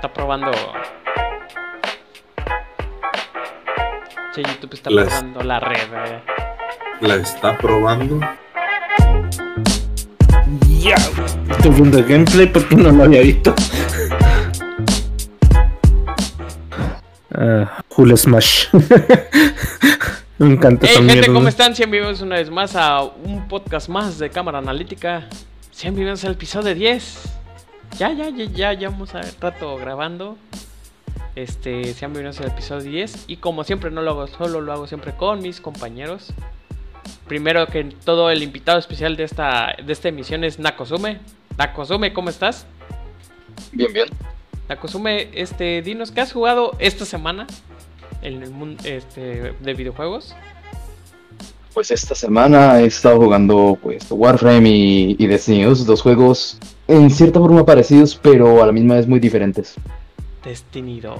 Está probando. Che, YouTube está probando la red. eh. La está probando. Ya. Estoy viendo el gameplay porque no lo había visto. Ah, Cool Smash. Me encanta Hey gente, mierda. ¿cómo están? Sean bienvenidos una vez más a un podcast más de Cámara Analítica. Sean bienvenidos al episodio 10. Ya, ya, ya, ya, ya vamos a rato grabando. Este, sean bienvenidos al episodio 10. Y como siempre no lo hago solo, lo hago siempre con mis compañeros. Primero que todo, el invitado especial de esta, de esta emisión es Nakosume. Nakosume, ¿cómo estás? Bien, bien. Nakosume, este, dinos, ¿qué has jugado esta semana en el mundo este, de videojuegos? Pues esta semana he estado jugando pues Warframe y, y Destiny 2, dos juegos en cierta forma parecidos, pero a la misma vez muy diferentes. Destiny 2.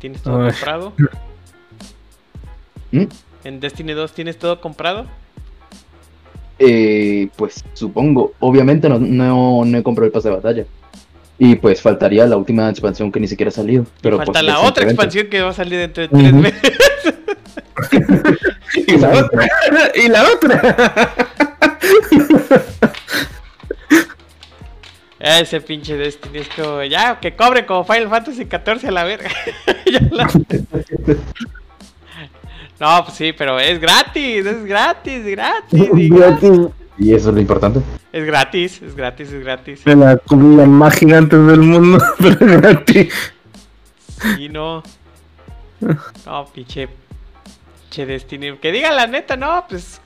¿Tienes todo Ay. comprado? ¿Mm? ¿En Destiny 2 tienes todo comprado? Eh, pues supongo, obviamente no, no, no he comprado el pase de batalla. Y pues faltaría la última expansión que ni siquiera ha salido. Pero Falta pues, la otra expansión que va a salir dentro de tres Ujú. meses. Y la otra. y la otra. Ese pinche Destiny es como, ya, que cobre como Final Fantasy 14 a la verga. La- No, pues sí, pero es gratis, es gratis, gratis. Y eso es lo importante. Es gratis, es gratis, es gratis. De la comida más gigante del mundo, pero es gratis. Y no. No, pinche. Pinche Destiny. Que diga la neta, no, pues.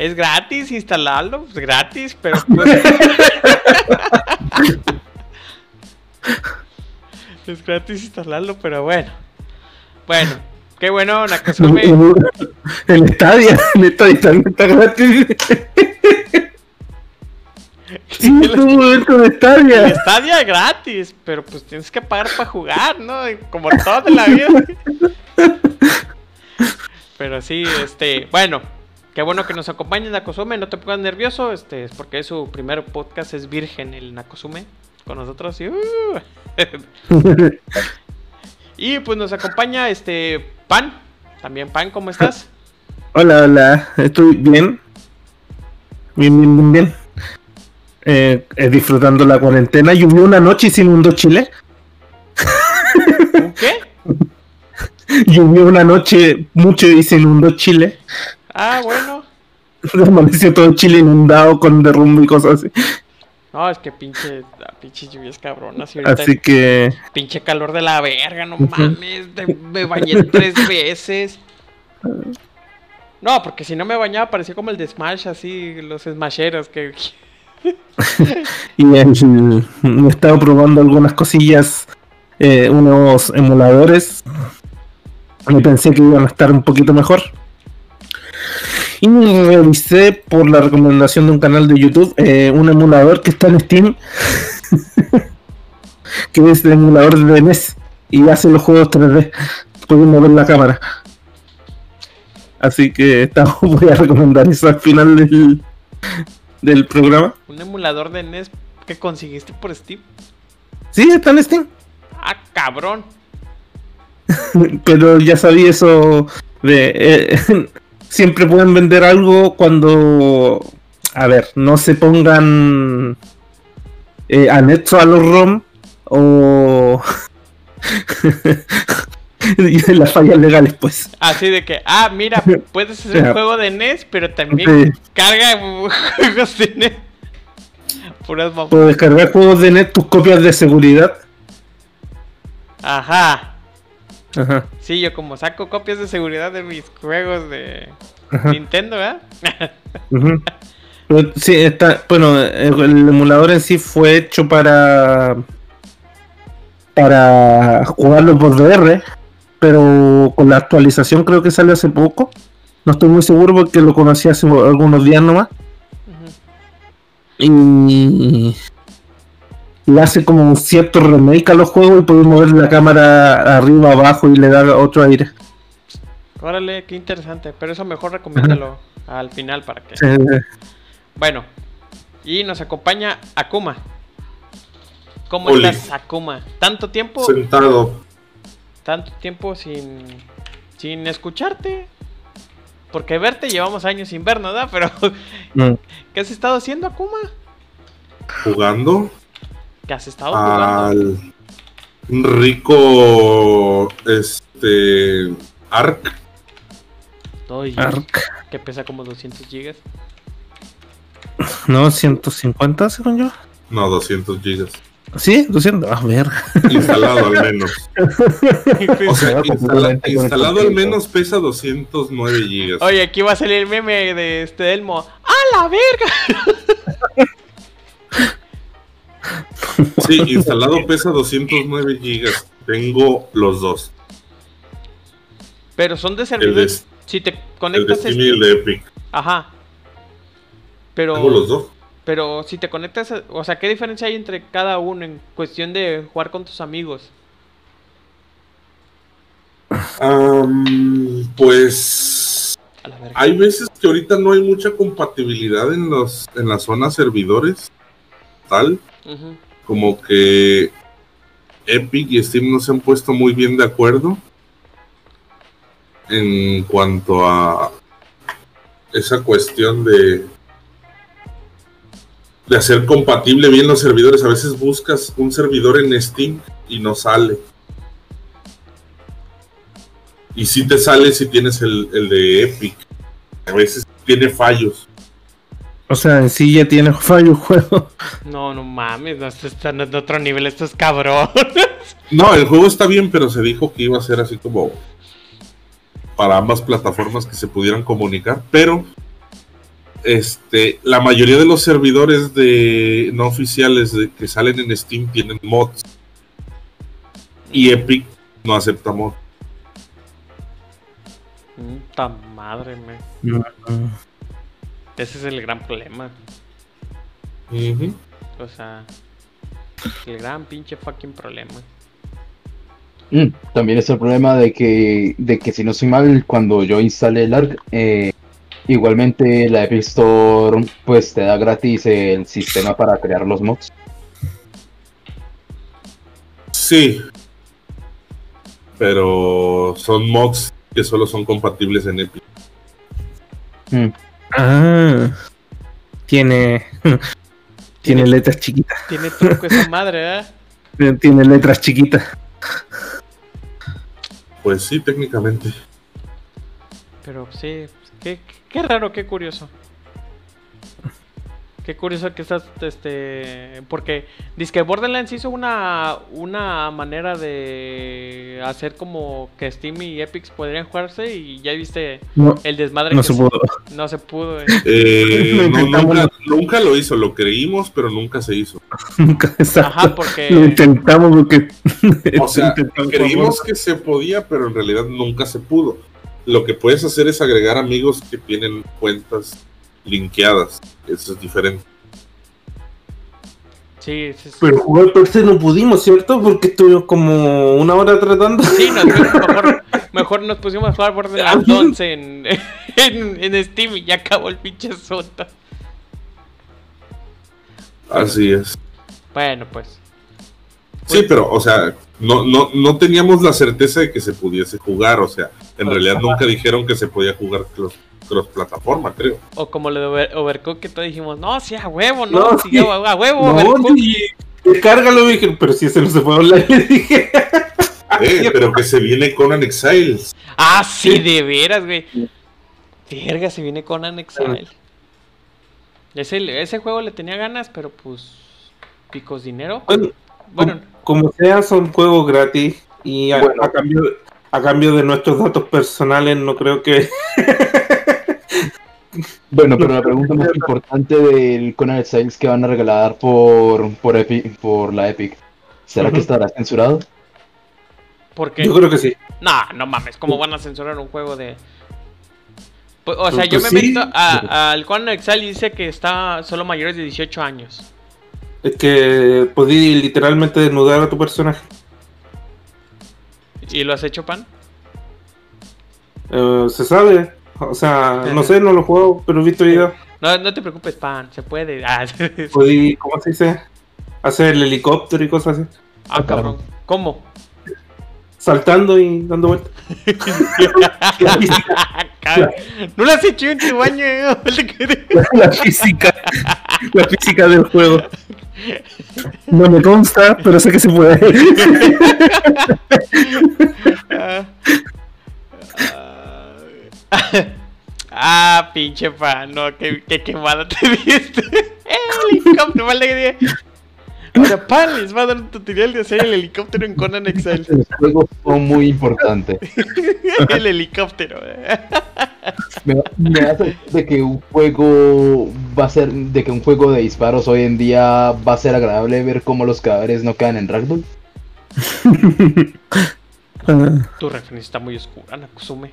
Es gratis instalarlo, pues gratis, pero pues. es gratis instalarlo, pero bueno. Bueno, qué bueno, Nakasume. El estadio, el estadio también está gratis. Sí, es de El estadio. estadio es gratis, pero pues tienes que pagar para jugar, ¿no? Como todo en la vida. Pero sí, este, bueno, qué bueno que nos acompañe Nakosume, no te pongas nervioso, este, es porque su primer podcast, es virgen el Nakosume con nosotros y, uh. y pues nos acompaña este Pan, también Pan, ¿cómo estás? Hola, hola, estoy bien. Bien, bien, bien, bien. Eh, eh, disfrutando la cuarentena. Llovió una noche y se inundó Chile. ¿Un qué? Llovió una noche mucho y se inundó Chile. Ah, bueno. Amaneció todo Chile inundado con derrumbe y cosas así. No, es que pinche, pinche lluvias cabronas y Así que Pinche calor de la verga, no mames. me bañé tres veces. No, porque si no me bañaba parecía como el de Smash, así, los Smasheros que... y el- he estado probando algunas cosillas, eh, unos emuladores. Y pensé que iban a estar un poquito mejor. Y me revisé por la recomendación de un canal de YouTube eh, un emulador que está en Steam. que es el emulador de NES. Y hace los juegos 3D. Pueden mover la cámara. Así que esta- voy a recomendar eso al final del, del programa. Un emulador de NES que conseguiste por Steam. Sí, está en Steam. Ah, cabrón. Pero ya sabía eso de... eh, siempre pueden vender algo cuando... A ver, no se pongan eh, anexo a los ROM o... las fallas legales, pues. Así de que, ah, mira, puedes hacer un juego de NES, pero también Sí. carga juegos de NES. Puras Puedes descargar juegos de net, tus copias de seguridad. Ajá. Ajá, Sí, yo como saco copias de seguridad de mis juegos de ajá. Nintendo, ¿verdad? Pero Sí, está, bueno, el, el emulador en sí fue hecho para para jugarlo por VR, pero con la actualización creo que sale hace poco. No estoy muy seguro porque lo conocí hace algunos días nomás. Y le hace como un cierto remake a los juegos y puedes mover la cámara arriba, abajo y le da otro aire. Órale, qué interesante. Pero eso mejor recomiéndalo al final para que. Bueno, y nos acompaña Akuma. ¿Cómo Oli. estás, Akuma? ¿Tanto tiempo? Sentado. Tanto tiempo sin, sin escucharte. Porque verte llevamos años sin ver, ¿no? Pero, Mm. ¿qué has estado haciendo, Akuma? Jugando ¿Qué has estado jugando? al rico este Ark. Oye, Ark. que pesa como 200 gigas. No, 150 según yo. No, 200 gigas. Sí, 200. A ver. Instalado al menos. O sea, instala- instalado al menos pesa 209 gigas. Oye, aquí va a salir el meme de este Elmo. ¡A la verga! Sí, instalado pesa 209 gigas. Tengo los dos. Pero son de de, servidores. Si te el de conectas. Steam y el de Epic. Ajá. Pero. Tengo los dos. Pero si te conectas, o sea, ¿qué diferencia hay entre cada uno en cuestión de jugar con tus amigos? Am, pues hay veces que ahorita no hay mucha compatibilidad en los en las zonas servidores. Tal Ujú. Como que Epic y Steam no se han puesto muy bien de acuerdo en cuanto a esa cuestión de de hacer compatible bien los servidores. A veces buscas un servidor en Steam y no sale. Y si te sale si tienes el, el de Epic. A veces tiene fallos. O sea, en sí ya tiene fallo el juego. No, no mames, no, esto está en otro nivel, esto es cabrón. No, el juego está bien, pero se dijo que iba a ser así como para ambas plataformas que se pudieran comunicar, pero este la mayoría de los servidores de no oficiales de- que salen en Steam tienen mods y Epic no acepta mods. Puta madre, me. Ese es el gran problema. O sea, el gran pinche fucking problema. Mm, también es el problema de que, de que si no soy mal, cuando yo instalé el ARC, eh, igualmente la Epic Store pues te da gratis el sistema para crear los mods. Sí. Pero son mods que solo son compatibles en Epic. Mm, Ah. Tiene. Tiene letras chiquitas. Tiene truco esa madre, ¿eh? Tiene letras chiquitas. Pues sí, técnicamente. Pero sí, qué, qué raro, qué curioso. Qué curioso que estás, este, porque dice que Borderlands hizo una, una manera de hacer como que Steam y Epic podrían jugarse y ya viste No, el desmadre no que se pudo. no se pudo. eh. Eh, no, nunca, nunca lo hizo, lo creímos, pero nunca se hizo. Nunca exacto. Ajá, porque- Lo intentamos porque. O sea, intentamos creímos que se podía, pero en realidad nunca se pudo. Lo que puedes hacer es agregar amigos que tienen cuentas linkeadas. Eso es diferente. Sí, sí, sí. Pero jugar per se no pudimos, ¿cierto? Porque estuvimos como una hora tratando. Sí, nos, mejor, mejor nos pusimos a jugar Borderlands 11 en, en, en Steam y ya acabó el pinche asunto. Así es. Bueno, pues. Sí, pero, o sea, no, no, no teníamos la certeza de que se pudiese jugar. O sea, en realidad nunca dijeron que se podía jugar cross, cross plataforma, creo. O como lo de Over- Overcooked que todos dijimos, no, sí, a huevo, no, No, sí, a, a huevo, No, Overcooked". sí, descárgalo, dije, pero si ese no se hablar, le dije. Eh, pero que se viene Conan Exiles. Ah, sí, de veras, güey. Verga, se viene Conan Exile. Ese, ese juego le tenía ganas, pero pues. Picos dinero. Bueno, Bueno, como sea, son juegos gratis y a, Bueno. a cambio, a cambio de nuestros datos personales, no creo que. Bueno, pero la pregunta más importante del Conan Exiles que van a regalar por, por, Epi- por la Epic, ¿será que estará censurado? porque. Yo creo que sí. Nah, no mames, ¿cómo van a censurar un juego de.? Pues, o sea, Pues, yo me he sí. metido a- al Conan Exile y dice que está solo mayores de 18 años. Es que podí literalmente desnudar a tu personaje. ¿Y lo has hecho, pan? Eh, se sabe. O sea, no sé, no lo juego, pero he visto videos. No, no te preocupes, pan, se puede. Ah, Podí, ¿cómo se dice? hacer el helicóptero y cosas así. Ah, cabrón. ¿Cómo? Saltando y dando vueltas. no lo has hecho en tu baño, eh. la física. La física del juego. No me consta, pero sé que se puede. Ah, ah, pinche fan, no, qué, qué quemada te viste. El helicóptero, vale Ahora, pan, les va a dar un tutorial de hacer el helicóptero en Conan Excel. Los juegos son muy importantes. el helicóptero. me, me, hace de que un juego va a ser, de que un juego de disparos hoy en día va a ser agradable ver cómo los cadáveres no quedan en ragdoll. tu referencia está muy oscura, Nakusume.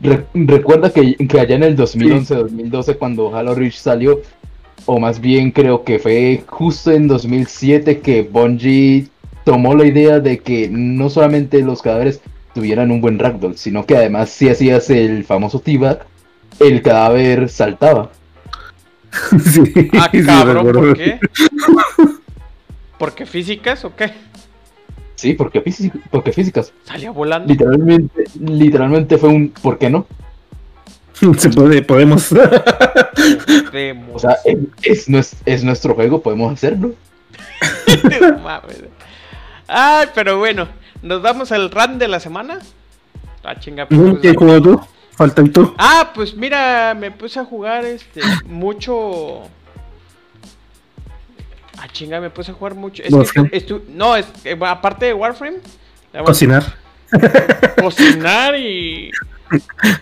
Re recuerda que, que, allá en el 2011-2012 cuando Halo Reach salió, o más bien creo que fue justo en 2007 que Bungie tomó la idea de que no solamente los cadáveres tuvieran un buen ragdoll, sino que además si hacías el famoso t el cadáver saltaba. Sí, ah, cabrón, ¿por qué? ¿Porque físicas o qué? Sí, porque, porque físicas. Salía volando. Literalmente, literalmente fue un ¿por qué no? Se puede, podemos. O sea, es, es, nuestro juego, podemos hacerlo. Ay, pero bueno, nos vamos al run de la semana. Ah, chinga, pues, ¿Qué juego tú? Falta el tú. Ah, pues mira, me puse a jugar este mucho. Ah, chinga, me puse a jugar mucho. Es que no, es, aparte de Warframe. Cocinar. Cocinar y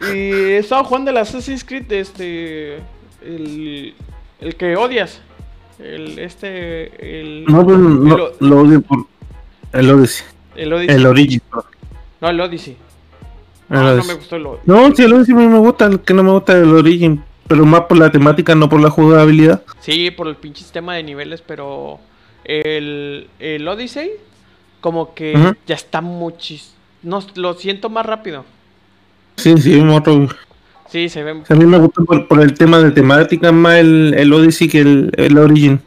y he estado jugando el Assassin's Creed, este. El, el que odias. El, este. El, no, no, lo odio por. El Odyssey. El Odyssey. El Origin. No, el Odyssey. No, no me gustó el Odyssey. No, sí, el Odyssey me gusta, el que no me gusta el Origin. Pero más por la temática, no por la jugabilidad. Sí, por el pinche sistema de niveles, pero. El, el Odyssey, como que ya está muchis. No, lo siento más rápido. Sí, sí, otro. Sí, se ve. A mí me gusta por, el tema de temática más el, el Odyssey que el, el Origin.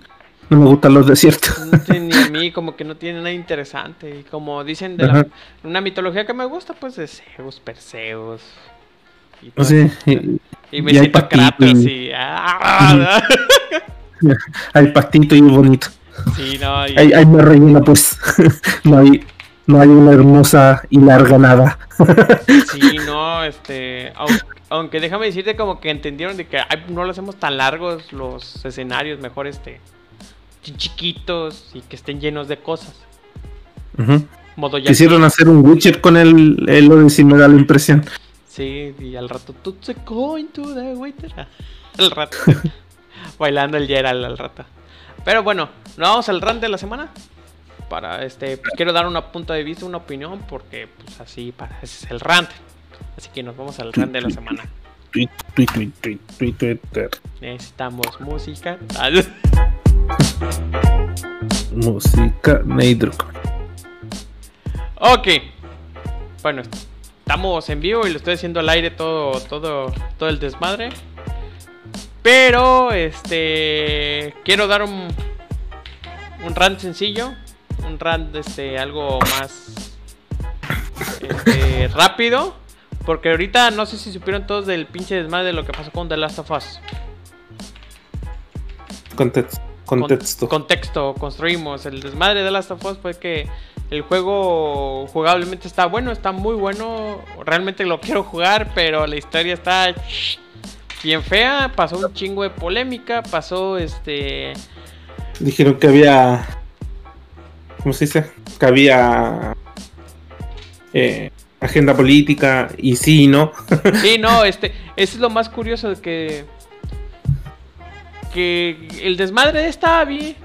No me gustan los desiertos. ni a mí, como que no tiene nada interesante. Y como dicen de la, una mitología que me gusta, pues de Zeus, Perseus. Y, todo sí, y, me siento Kratos y. ¡ah! hay pastito y bonito. Sí, no. Hay, hay me rellena, pues. no hay no hay una hermosa y larga nada. sí, no, este, aunque, déjame decirte como que entendieron de que no lo hacemos tan largos los escenarios, mejor este, chiquitos y que estén llenos de cosas. Quisieron hacer un Witcher con el, el Odyssey, me da la impresión. Sí, y al rato, tú se going to the Witcher. Al rato. Bailando el Gerald al rato. Pero bueno, ¿no vamos al run de la semana? para este pues, quiero dar una punto de vista, una opinión porque pues así para ese es el rant. Así que nos vamos al rant de la semana. Twitter. Necesitamos música. Música Neidruk. Ok. Bueno, estamos en vivo y lo estoy haciendo al aire todo todo todo el desmadre. Pero este quiero dar un un rant sencillo un rant este, algo más este, rápido. Porque ahorita no sé si supieron todos del pinche desmadre de lo que pasó con The Last of Us. Contexto. Contexto. contexto, construimos. El desmadre de Last of Us fue que el juego jugablemente está bueno, está muy bueno. Realmente lo quiero jugar, pero la historia está bien fea. Pasó un chingo de polémica. Pasó este. Dijeron que había ¿cómo se dice? Que había eh, agenda política y sí, ¿no? sí, no, este, eso es lo más curioso de que que el desmadre está bien.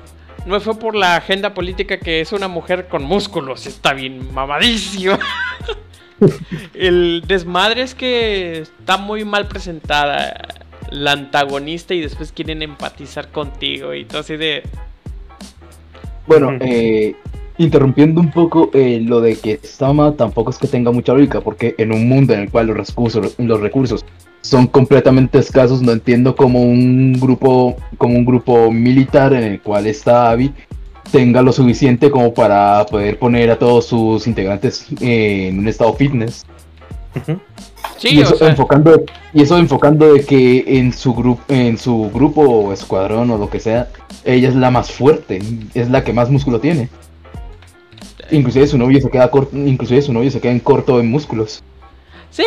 No fue por la agenda política que es una mujer con músculos, está bien mamadísimo. el desmadre es que está muy mal presentada la antagonista y después quieren empatizar contigo y todo así de... Bueno, eh, interrumpiendo un poco eh, lo de que Sama tampoco es que tenga mucha lógica, porque en un mundo en el cual los recursos, los recursos son completamente escasos, no entiendo cómo un grupo, como un grupo militar en el cual está Abby tenga lo suficiente como para poder poner a todos sus integrantes eh, en un estado fitness. Sí, y, eso o sea, enfocando, y eso enfocando de que en su grupo, en su grupo o escuadrón o lo que sea, ella es la más fuerte, es la que más músculo tiene. Inclusive su novio se queda corto, inclusive su novio se queda en corto en músculos. sí,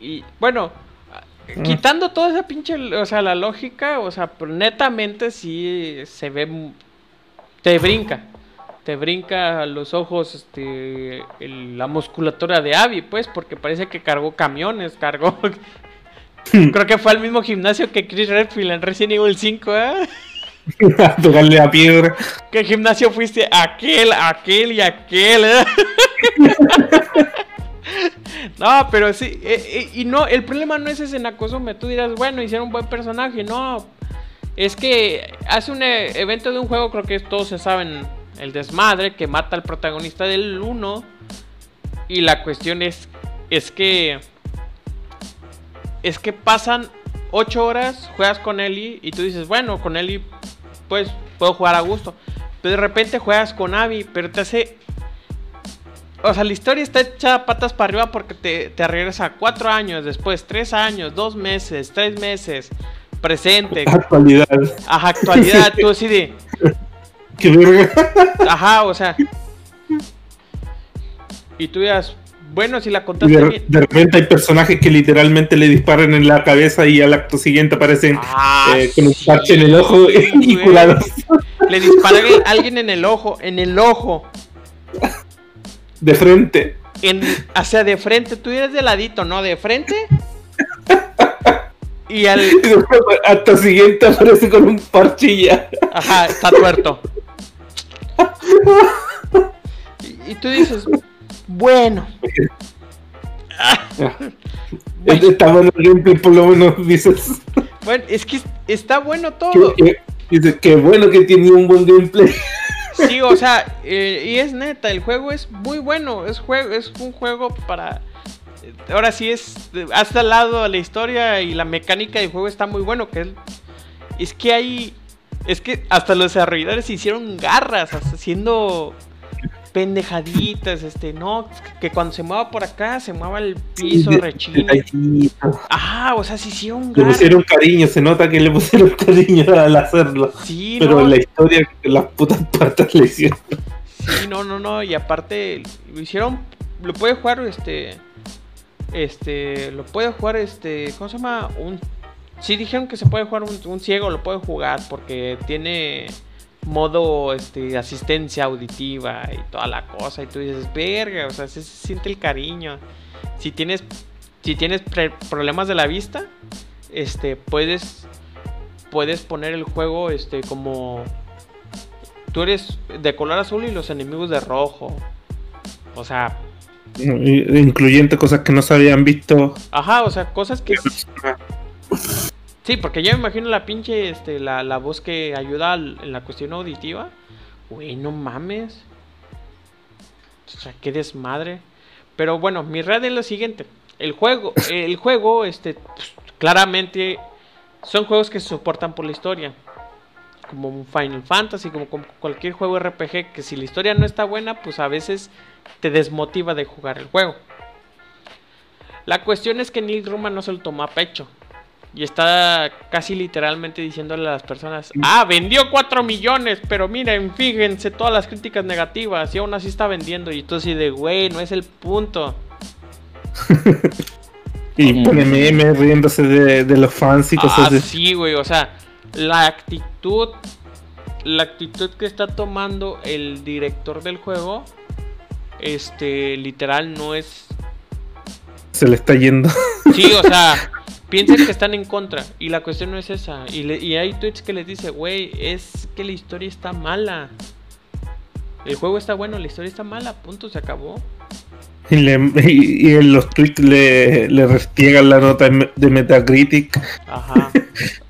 y, y, bueno, Mm. quitando toda esa pinche, o sea, la lógica, o sea, netamente sí se ve, te brinca, te brinca a los ojos, este, el- la musculatura de Abby, pues, porque parece que cargó camiones, cargó, creo que fue al mismo gimnasio que Chris Redfield en Resident Evil 5, ¿eh? A tocarle la piedra. ¿Qué gimnasio fuiste? Aquel, aquel y aquel. ¿eh? no, pero sí. eh, eh, y no, el problema no es ese Nakosume. Tú dirás, bueno, hicieron un buen personaje. No. Es que hace un evento de un juego, creo que todos se saben. El desmadre que mata al protagonista del 1. Y la cuestión es. Es que. Es que pasan 8 horas, juegas con Ellie. Y tú dices, bueno, con Ellie pues puedo jugar a gusto. Pero de repente juegas con Abby, pero te hace. O sea, la historia está hecha patas para arriba porque te, te regresa cuatro años después, tres años, dos meses, tres meses, presente, Actualidad. ajá, actualidad, tú así de. Qué verga. Ajá, o sea. Y tú dirás, bueno, si la contaste de, bien. de repente hay personajes que literalmente le disparan en la cabeza y al acto siguiente aparecen Ah, eh, con un sí, parche en el ojo y güey. curados Le dispara a alguien en el ojo, en el ojo. de frente. en, hacia de frente, tú eres de ladito, ¿no? De frente. Y al. Y acto siguiente aparece con un ya. Ajá, está tuerto. Y, y tú dices, bueno. Bueno, Está bueno el gameplay, por lo menos dices. bueno, es que está bueno todo. Dices, qué bueno que tiene un buen gameplay. Sí, o sea, eh, y es neta, el juego es muy bueno. Es, juego, es un juego para. Ahora sí es. Hasta al lado la historia y la mecánica del juego está muy bueno. Que es, es que hay. Es que hasta los desarrolladores se hicieron garras haciendo pendejaditas. Este, no, que cuando se mueva por acá, se mueva el piso detallito. Ah, o sea, se hicieron Le garras. pusieron cariño, se nota que le pusieron cariño al hacerlo. Sí, Pero no, la historia, las putas patas le hicieron. Sí, no, no, no, y aparte lo hicieron, lo puede jugar este, este, lo puede jugar este, ¿cómo se llama? Un, sí dijeron que se puede jugar un, un ciego, lo puede jugar porque tiene modo, este, asistencia auditiva y toda la cosa y tú dices, verga, o sea, se, se siente el cariño. Si tienes, si tienes problemas de la vista, este, puedes, puedes poner el juego, este, como tú eres de color azul y los enemigos de rojo. O sea, Incluyente cosas que no se habían visto. ajá, o sea, cosas que... Sí, porque ya me imagino la pinche, este, la, la voz que ayuda en la cuestión auditiva. Güey, no mames. O sea, qué desmadre. Pero bueno, mi red es lo siguiente. El juego, el juego, este, pues, claramente son juegos que se soportan por la historia. Como Final Fantasy, como, cualquier juego RPG, que si la historia no está buena, pues a veces te desmotiva de jugar el juego. La cuestión es que Neil Druckmann no se lo tomó a pecho. Y está casi literalmente diciéndole a las personas, ah, vendió 4 millones, pero miren, fíjense todas las críticas negativas y aún así está vendiendo. Y tú así de, güey, no es el punto. Y pone memes riéndose de, de los fans y cosas Ah, así. sí, güey, o sea, la actitud, la actitud que está tomando el director del juego, este, literal no es Se le está yendo. Sí, o sea, piensan que están en contra. Y la cuestión no es esa. Y, le- y hay tweets que les dice, güey, es que la historia está mala. El juego está bueno, la historia está mala, punto, se acabó. Y, le- y- y en los tweets le, le restiegan la nota de Metacritic. Ajá.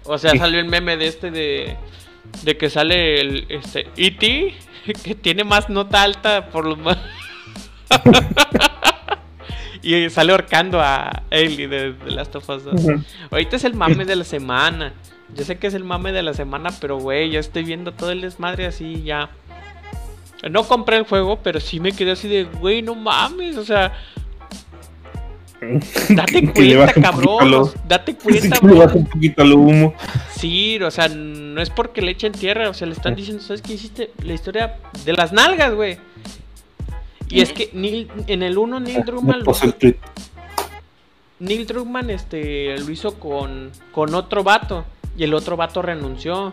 O sea, salió el meme de este de. De que sale el este E.T. que tiene más nota alta por los más. y sale ahorcando a Ellie de, de Last of Us 2. Ujú. Ahorita es el mame de la semana. Yo sé que es el mame de la semana, pero güey, ya estoy viendo todo el desmadre así ya. No compré el juego, pero sí me quedé así de, güey, no mames, o sea, date cuenta, cabrón. Date Sí, cuenta, le baja un poquito al humo. Sí, o sea, no es porque le echen tierra, o sea, le están diciendo, ¿sabes qué hiciste? La historia de las nalgas, güey. Y es que Neil, en el 1 Neil Druckmann, lo. Neil Druckmann este, lo hizo con, con otro vato y el otro vato renunció.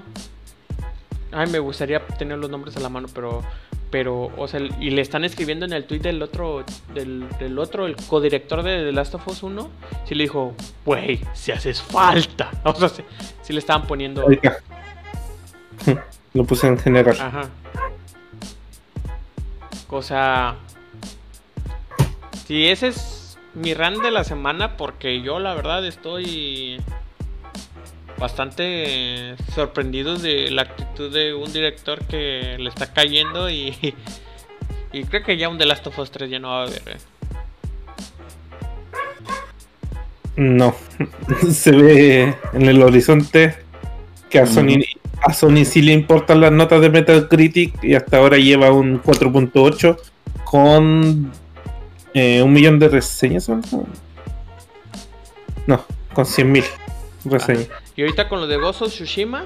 Ay, me gustaría tener los nombres a la mano, pero, pero, o sea, y le están escribiendo en el tweet del otro, del, del otro, el codirector de The Last of Us 1, sí le dijo, güey, si haces falta. O sea, sí, sí le estaban poniendo... Está. Lo puse en general. Ajá. O sea. Si ese es mi run de la semana, porque yo la verdad estoy bastante sorprendido de la actitud de un director que le está cayendo y, y creo que ya un The Last of Us 3 ya no va a haber. eh. No. Se ve en el horizonte que a Sony, a Sony sí le importan las notas de Metacritic y hasta ahora lleva un 4.8 con eh, un millón de reseñas. ¿o no? No, con 100.000 reseñas. Y ahorita con lo de of Tsushima,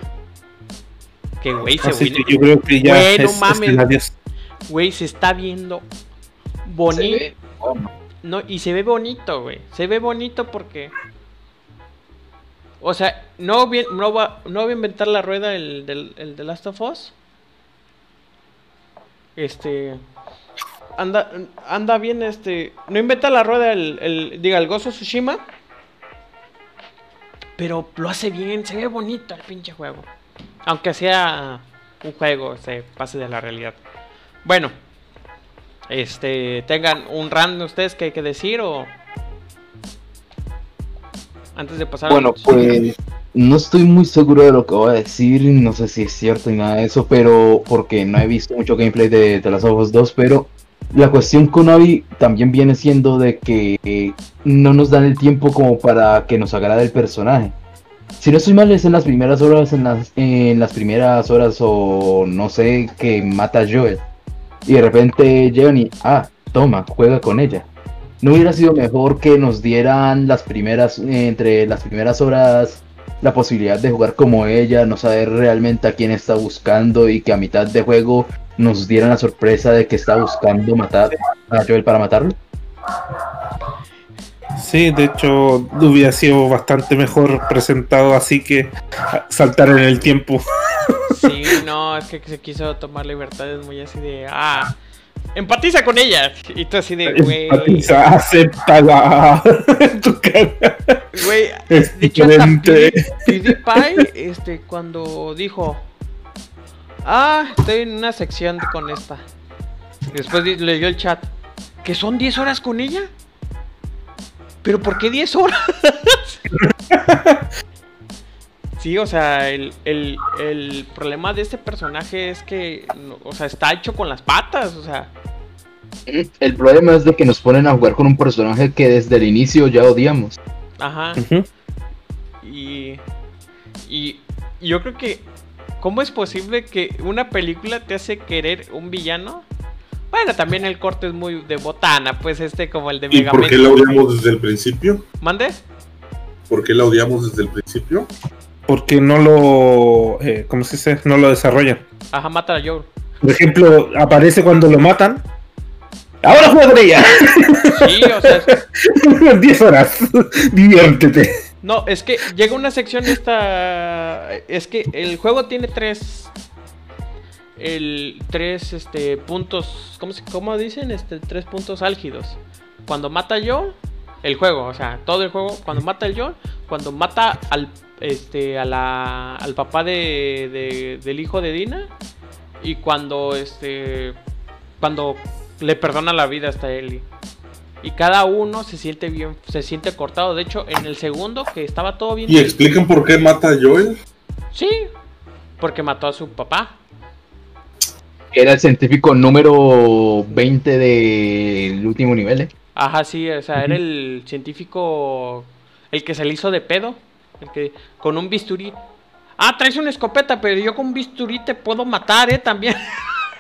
que güey se, Así que yo creo que ya Güey, no es, es mames. el adiós. güey, se está viendo Se bonito. ve, No, y se ve bonito, güey. Se ve bonito porque. O sea, no, vi- no, va, no va a inventar la rueda el, del el de Last of Us. Este. Anda, anda bien, este. No inventa la rueda el, el diga, el Gozo Tsushima. Pero lo hace bien, se ve bonito el pinche juego. Aunque sea un juego, se pase de la realidad. Bueno, este, tengan un run ustedes que hay que decir o antes de pasar a Bueno, pues no estoy muy seguro de lo que voy a decir, no sé si es cierto y nada de eso, pero porque no he visto mucho gameplay de The Last of Us 2, pero la cuestión con Abby también viene siendo de que eh, no nos dan el tiempo como para que nos agrade el personaje. Si no estoy mal es en las primeras horas, en las, en las primeras horas o no sé, que mata a Joel. Y de repente llegan y, ah, toma, juega con ella. ¿No hubiera sido mejor que nos dieran las primeras, entre las primeras horas, la posibilidad de jugar como ella, no saber realmente a quién está buscando y que a mitad de juego nos dieran la sorpresa de que está buscando matar a Joel para matarlo? Sí, de hecho hubiera sido bastante mejor presentado así que saltar en el tiempo. Sí, no, es que se quiso tomar libertades muy así de, ah, empatiza con ella. Y tú así de, güey, Empatiza, acéptala. Tu cara güey, es diferente. Pewdie- PewDiePie, este, cuando dijo, ah, estoy en una sección con esta. Y después leyó el chat, que son 10 horas con ella. ¿Pero por qué 10 horas? Sí, o sea, el, el, el problema de este personaje es que, o sea, está hecho con las patas, o sea, El problema es de que nos ponen a jugar con un personaje que desde el inicio ya odiamos. ajá. Ujú. Y, y yo creo que, ¿cómo es posible que una película te hace querer un villano? Bueno, también el corte es muy de botana, pues este como el de ¿Y por qué la odiamos desde el principio? ¿Mande? ¿Por qué la odiamos desde el principio? Porque no lo. Eh, ¿Cómo se dice? No lo desarrollan. Ajá, mata a Joel. Por ejemplo, aparece cuando lo matan. ¡Ahora juega con ella! Sí, o sea, es- 10 horas. Diviértete. no, es que llega una sección esta... Es que el juego tiene tres... El, tres este, puntos, ¿cómo, se- cómo dicen? Este, tres puntos álgidos. Cuando mata yo, el juego, o sea, todo el juego, cuando mata el John, cuando mata al, este, a la, al papá de, de- del hijo de Dina y cuando, este, cuando le perdona la vida hasta Ellie. Y cada uno se siente bien, se siente cortado. De hecho, en el segundo que estaba todo bien, ¿Y explican por qué mata a Joel? sí, porque mató a su papá. Era el científico número 20 del último nivel, ¿eh? Ajá, sí, o sea, era el científico, el que se le hizo de pedo, el que con un bisturí. Ah, traes una escopeta, pero yo con un bisturí te puedo matar, ¿eh? También.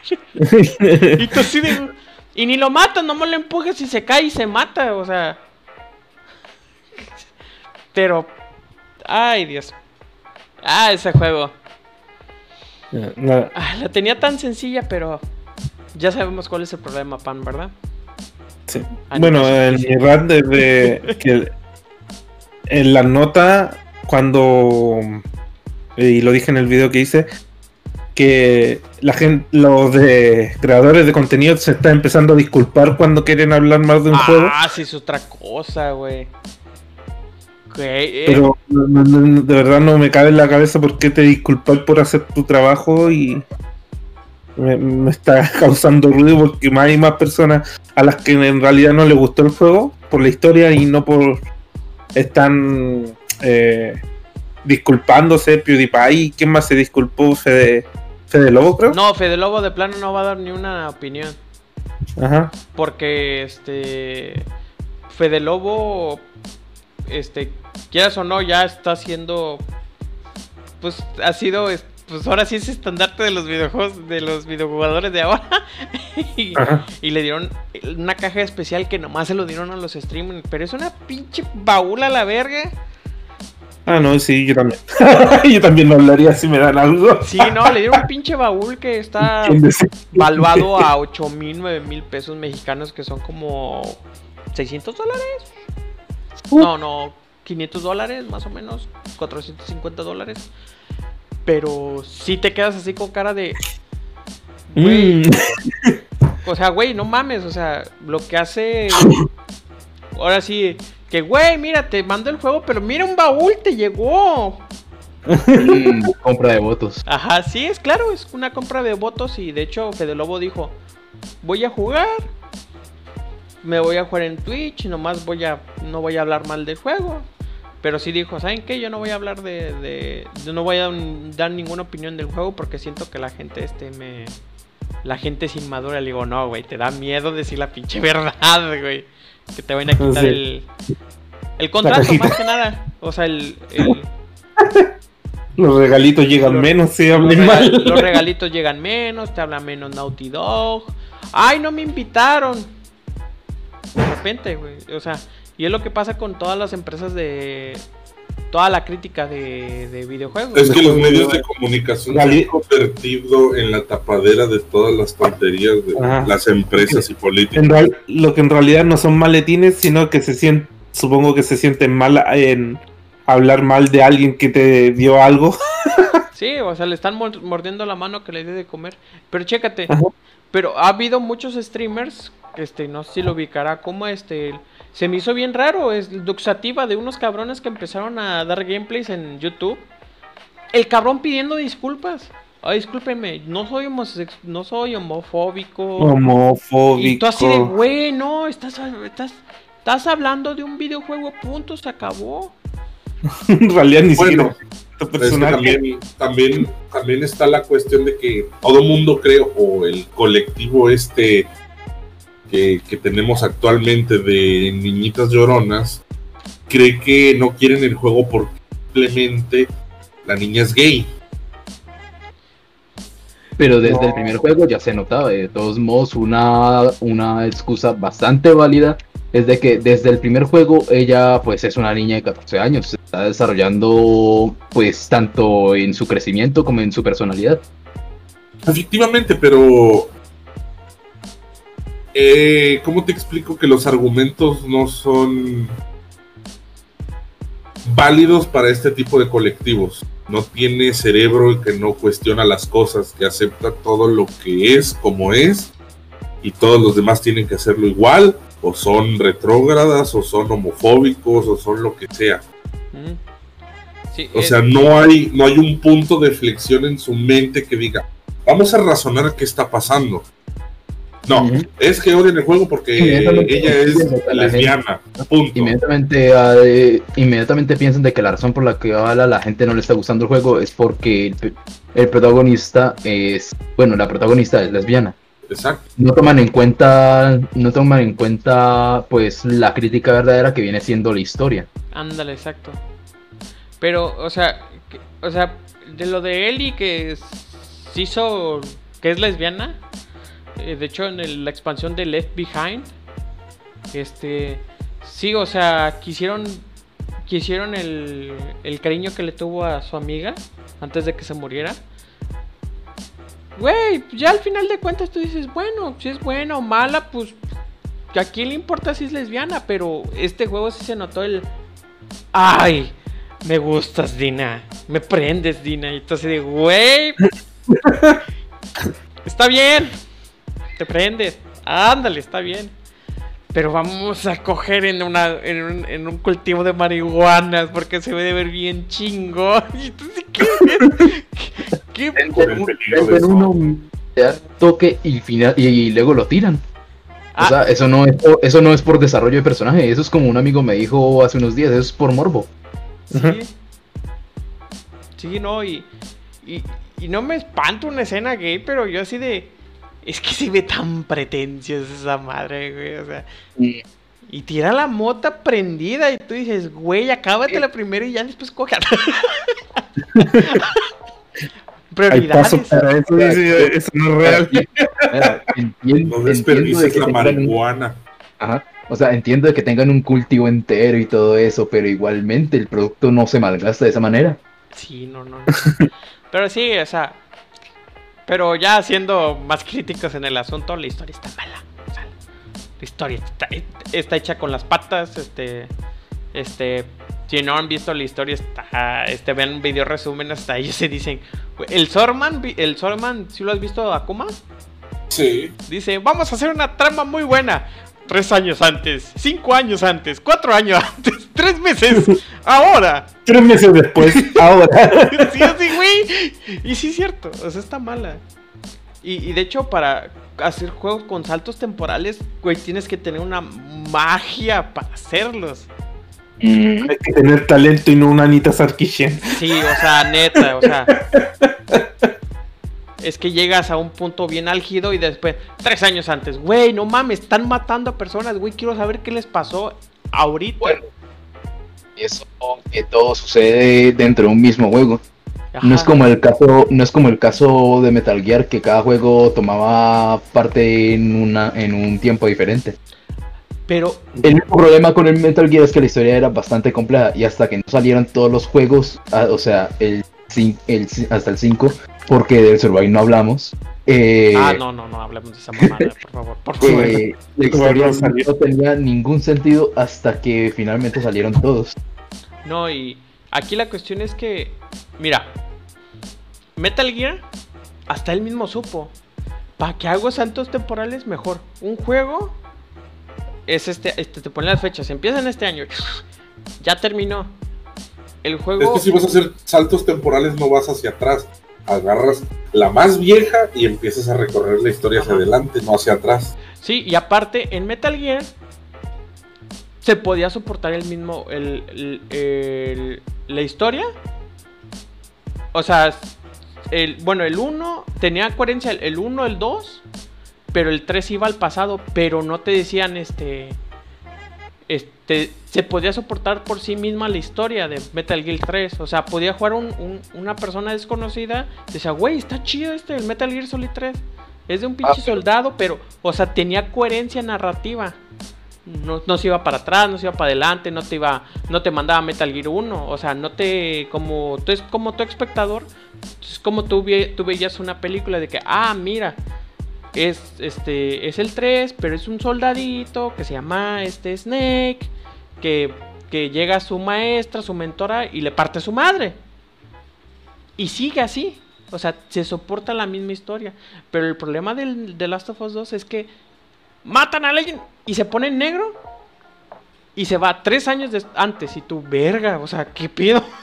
y tú sí de... Y ni lo matas, nomás lo empujes y se cae y se mata, o sea... Pero... Ay, Dios. Ah, ese juego. Ah, la tenía tan sencilla, pero... Ya sabemos cuál es el problema, Pan, ¿verdad? Sí. Ah, Bueno, no, en sí, mi desde que en la nota cuando y lo dije en el video que hice que la gente los de creadores de contenido se están empezando a disculpar cuando quieren hablar más de un juego, Ah, sí, es otra cosa, güey. Eh, pero de verdad no me cabe en la cabeza por qué te disculpar por hacer tu trabajo y me, me está causando ruido porque más hay más personas a las que en realidad no les gustó el juego por la historia y no por están eh, disculpándose PewDiePie ¿quién más se disculpó? Fede, Fede Lobo creo No, Fede Lobo de plano no va a dar ni una opinión. ajá Porque, este. Fede Lobo. Este. Quieras o no, ya está haciendo. Pues ha sido. es- Pues ahora sí es estandarte de los videojuegos. De los videojugadores de ahora. y, y le dieron una caja especial que nomás se lo dieron a los streamers. Pero es una pinche baúl a la verga. Ah no sí yo también yo también no hablaría si me dan algo Sí, no, le dieron un pinche baúl que está ¿Quién decide? valuado a 8 mil, 9 mil pesos mexicanos, que son como 600 dólares. No, no, 500 dólares, más o menos, 450 dólares. Pero sí te quedas así con cara de... Güey, Mm. o sea, güey, no mames, o sea, lo que hace... Ahora sí, que güey, mira, te mando el juego, pero mira un baúl, te llegó. Mm, compra de votos. Ajá, sí, es claro, es una compra de votos y de hecho Fede Lobo dijo, voy a jugar, me voy a jugar en Twitch, nomás voy a, no voy a hablar mal del juego. Pero sí dijo, ¿saben qué? Yo no voy a hablar de, de yo no voy a dar- dar ninguna opinión del juego porque siento que la gente este me... La gente es inmadura, le digo, no, güey, te da miedo decir la pinche verdad, güey. Que te van a quitar Sí. el... El contrato, más que nada. O sea, el- el los regalitos llegan Los- menos si los, hablen rega- mal los regalitos llegan menos, te habla menos Naughty Dog. Ay, no me invitaron. De repente, güey. O sea, y es lo que pasa con todas las empresas de. Toda la crítica de, de videojuegos. Es que los medios de comunicación se han convertido en la tapadera de todas las tonterías de Ajá. las empresas y políticas. En real- lo que en realidad no son maletines, sino que se sienten, supongo que se sienten mal en hablar mal de alguien que te dio algo. Sí, o sea, le están mor- mordiendo la mano que le dé de comer. Pero chécate, Ajá. pero ha habido muchos streamers, este, no sé si lo ubicará, como este, se me hizo bien raro, es Duxativa de unos cabrones que empezaron a dar gameplays en YouTube. El cabrón pidiendo disculpas. Ay, discúlpeme, no soy no soy homofóbico. Homofóbico. y tú así de, güey, no, estás, estás, estás hablando de un videojuego, punto, se acabó. en realidad ni Bueno, siquiera. también, también, también está la cuestión de que todo mundo cree, o el colectivo este que, que tenemos actualmente de niñitas lloronas, cree que no quieren el juego porque simplemente la niña es gay. Pero desde No. el primer juego ya se notaba. De todos modos, una, una excusa bastante válida es de que desde el primer juego ella pues es una niña de 14 años. Se está desarrollando pues tanto en su crecimiento como en su personalidad. Efectivamente, pero... Eh, ¿Cómo te explico que los argumentos no son válidos para este tipo de colectivos? No tiene cerebro y que no cuestiona las cosas, que acepta todo lo que es como es y todos los demás tienen que hacerlo igual, o son retrógradas, o son homofóbicos, o son lo que sea. Sí, O eh, sea, no hay, no hay un punto de flexión en su mente que diga, vamos a razonar qué está pasando. No, es que odian el juego porque ella es la lesbiana. Punto. Inmediatamente, eh, inmediatamente piensan de que la razón por la que a la, la gente no le está gustando el juego es porque el, protagonista es, bueno, la protagonista es lesbiana. Exacto. No toman en cuenta, no toman en cuenta, pues, la crítica verdadera que viene siendo la historia. Ándale, exacto. Pero, o sea, o sea, de lo de Ellie que se hizo, que es lesbiana, eh, de hecho en el- la expansión de Left Behind, este, sí, o sea, quisieron, quisieron el, el cariño que le tuvo a su amiga antes de que se muriera. Güey, ya al final de cuentas tú dices, bueno, si es buena o mala, pues a quién le importa si es lesbiana, pero este juego sí se notó el Ay, me gustas, Dina. Me prendes, Dina. Y tú así de, güey. Está bien. Te prendes. Ándale, está bien. Pero vamos a coger en, una, en, un, en un cultivo de marihuanas porque se ve de ver bien tú así, ¿qué? ¿Qué? qué- eso. uno, toque y, final, y, y luego lo tiran. Ah. O sea, eso no, es por, eso no es por desarrollo de personaje, eso es como un amigo me dijo hace unos días, eso es por morbo. Sí. Sí, no, y, y, y no me espanto una escena gay, pero yo así de... Es que se ve tan pretenciosa esa madre, güey, o sea... Y tira la mota prendida y tú dices, güey, acábate la primera y ya después coge. Hay pasos Prioridades. para eso. sí, sí, eso no es real. Mira, entiendo, No de desperdices que la marihuana. Ajá. O sea, entiendo de que tengan un cultivo entero y todo eso, pero igualmente el producto no se malgasta de esa manera. Sí, no, no. no. Pero sí, o sea. Pero ya siendo más críticos en el asunto, la historia está mala. O sea, la historia está, está hecha con las patas. Este. Este. Si no han visto la historia, está. Este, vean video resumen hasta ellos se dicen. El Sorman, el Sorman, ¿sí lo has visto, Akuma? Sí. Dice, vamos a hacer una trama muy buena. Tres años antes, cinco años antes, cuatro años antes, tres meses, ahora. Tres meses después, ahora. Sí, así, güey. Y sí es cierto, o sea, está mala. Y, y de hecho, para hacer juegos con saltos temporales, güey, tienes que tener una magia para hacerlos. Hay que tener talento y no una Anita Sarkisian. Sí, o sea, neta, o sea. Es que llegas a un punto bien álgido y después, tres años antes, güey, no mames, están matando a personas, güey, quiero saber qué les pasó ahorita. Bueno, eso que todo sucede dentro de un mismo juego. No es como el caso, no es como el caso de Metal Gear que cada juego tomaba parte en una, en un tiempo diferente. Pero, El problema con el Metal Gear es que la historia era bastante compleja y hasta que no salieron todos los juegos, ah, o sea, el, el hasta el 5, porque del Survive no hablamos. Eh, ah, no, no, no, hablemos de esa mamada, por favor, por favor. eh, la historia no tenía ningún sentido hasta que finalmente salieron todos. No, y aquí la cuestión es que, mira, Metal Gear, hasta él mismo supo, ¿para qué hago saltos temporales mejor? Un juego es este, este te pone las fechas, empieza en este año, ya terminó. El Es juego... que si vas a hacer saltos temporales, no vas hacia atrás. Agarras la más vieja y empiezas a recorrer la historia hacia adelante, no hacia atrás. Sí, y aparte, en Metal Gear se podía soportar el mismo. El, el- el- la historia. O sea, el, bueno, el 1 tenía coherencia, el- el 1, el 2. Pero el 3 iba al pasado. Pero no te decían este. Este. Se podía soportar por sí misma la historia de Metal Gear 3. O sea, podía jugar un- un- una persona desconocida. Decía, güey, está chido este, el Metal Gear Solid 3. Es de un pinche pero- soldado, pero, o sea, tenía coherencia narrativa. No, no se iba para atrás, no se iba para adelante, no te iba, no te mandaba Metal Gear 1, o sea, no te, como tú es como tu espectador, es como tú, ve- tú veías una película de que, ah, mira, es este, es el 3, pero es un soldadito que se llama este Snake, que, que llega a su maestra, su mentora y le parte a su madre. Y sigue así. O sea, se soporta la misma historia. Pero el problema del, de Last of Us 2 es que matan a alguien y se pone en negro. Y se va tres años antes. Y tú, verga, o sea, ¿qué pido?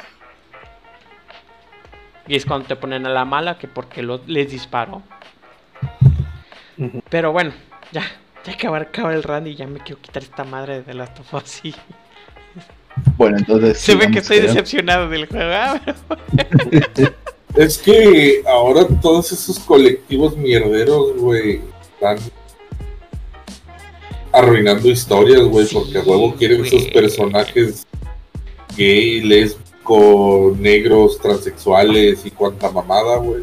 Y es cuando te ponen a la mala que porque lo- les disparó. Pero bueno, ya, ya que abarcaba el Randy, ya me quiero quitar esta madre de las of Us, sí. Bueno, entonces. Se ve que estoy creo. decepcionado del juego. Ah, pero- Es que ahora todos esos colectivos mierderos, güey, están arruinando historias, güey, Sí, porque a huevo quieren sus güey. personajes gay, lesbo, negros, transexuales y cuanta mamada, güey.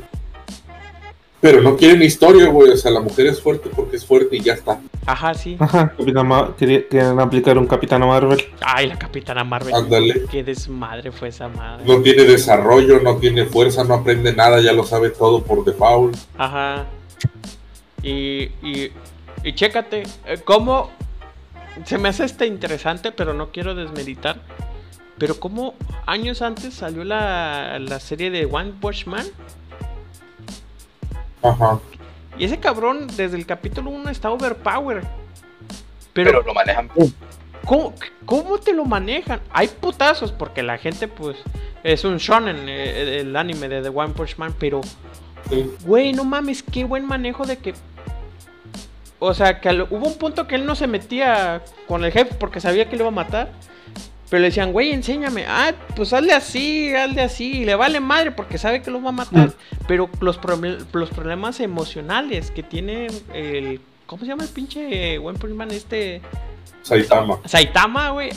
Pero no quieren historia, güey, o sea, la mujer es fuerte porque es fuerte y ya está. Ajá, sí. Ajá, quieren aplicar un Capitán Marvel. Ay, la Capitana Marvel. Ándale. Qué desmadre fue esa madre. No tiene desarrollo, no tiene fuerza, no aprende nada, ya lo sabe todo por default. Ajá. Y, y, y chécate, eh, cómo se me hace este interesante, pero no quiero desmeditar. Pero cómo años antes salió la, la serie de One Punch Man. Ajá. Y ese cabrón desde el capítulo 1 está overpower. Pero Pero, lo manejan bien. ¿cómo, ¿cómo te lo manejan? Hay putazos porque la gente pues es un shonen eh, el anime de The One Punch Man, pero Sí. Güey, no mames, qué buen manejo de que. O sea, que al- hubo un punto que él no se metía con el jefe porque sabía que le iba a matar. Pero le decían, güey, enséñame. Ah, pues hazle así, hazle así. Y le vale madre porque sabe que lo va a matar. Pero los, los problemas emocionales que tiene el. ¿Cómo se llama el pinche One Punch Man? Este. Saitama. Saitama, güey.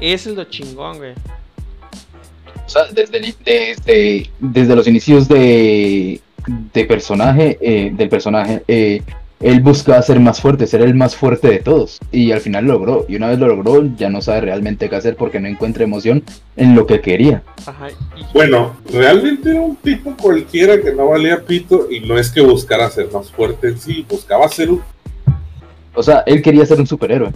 Ese es lo chingón, güey. O sea, desde, desde, desde los inicios de, de personaje, eh, del personaje, eh, él buscaba ser más fuerte, ser el más fuerte de todos. Y al final lo logró. Y una vez lo logró, ya no sabe realmente qué hacer porque no encuentra emoción en lo que quería. Ajá. Bueno, realmente era un tipo cualquiera que no valía pito y no es que buscara ser más fuerte en sí, buscaba ser un... O sea, él quería ser un superhéroe.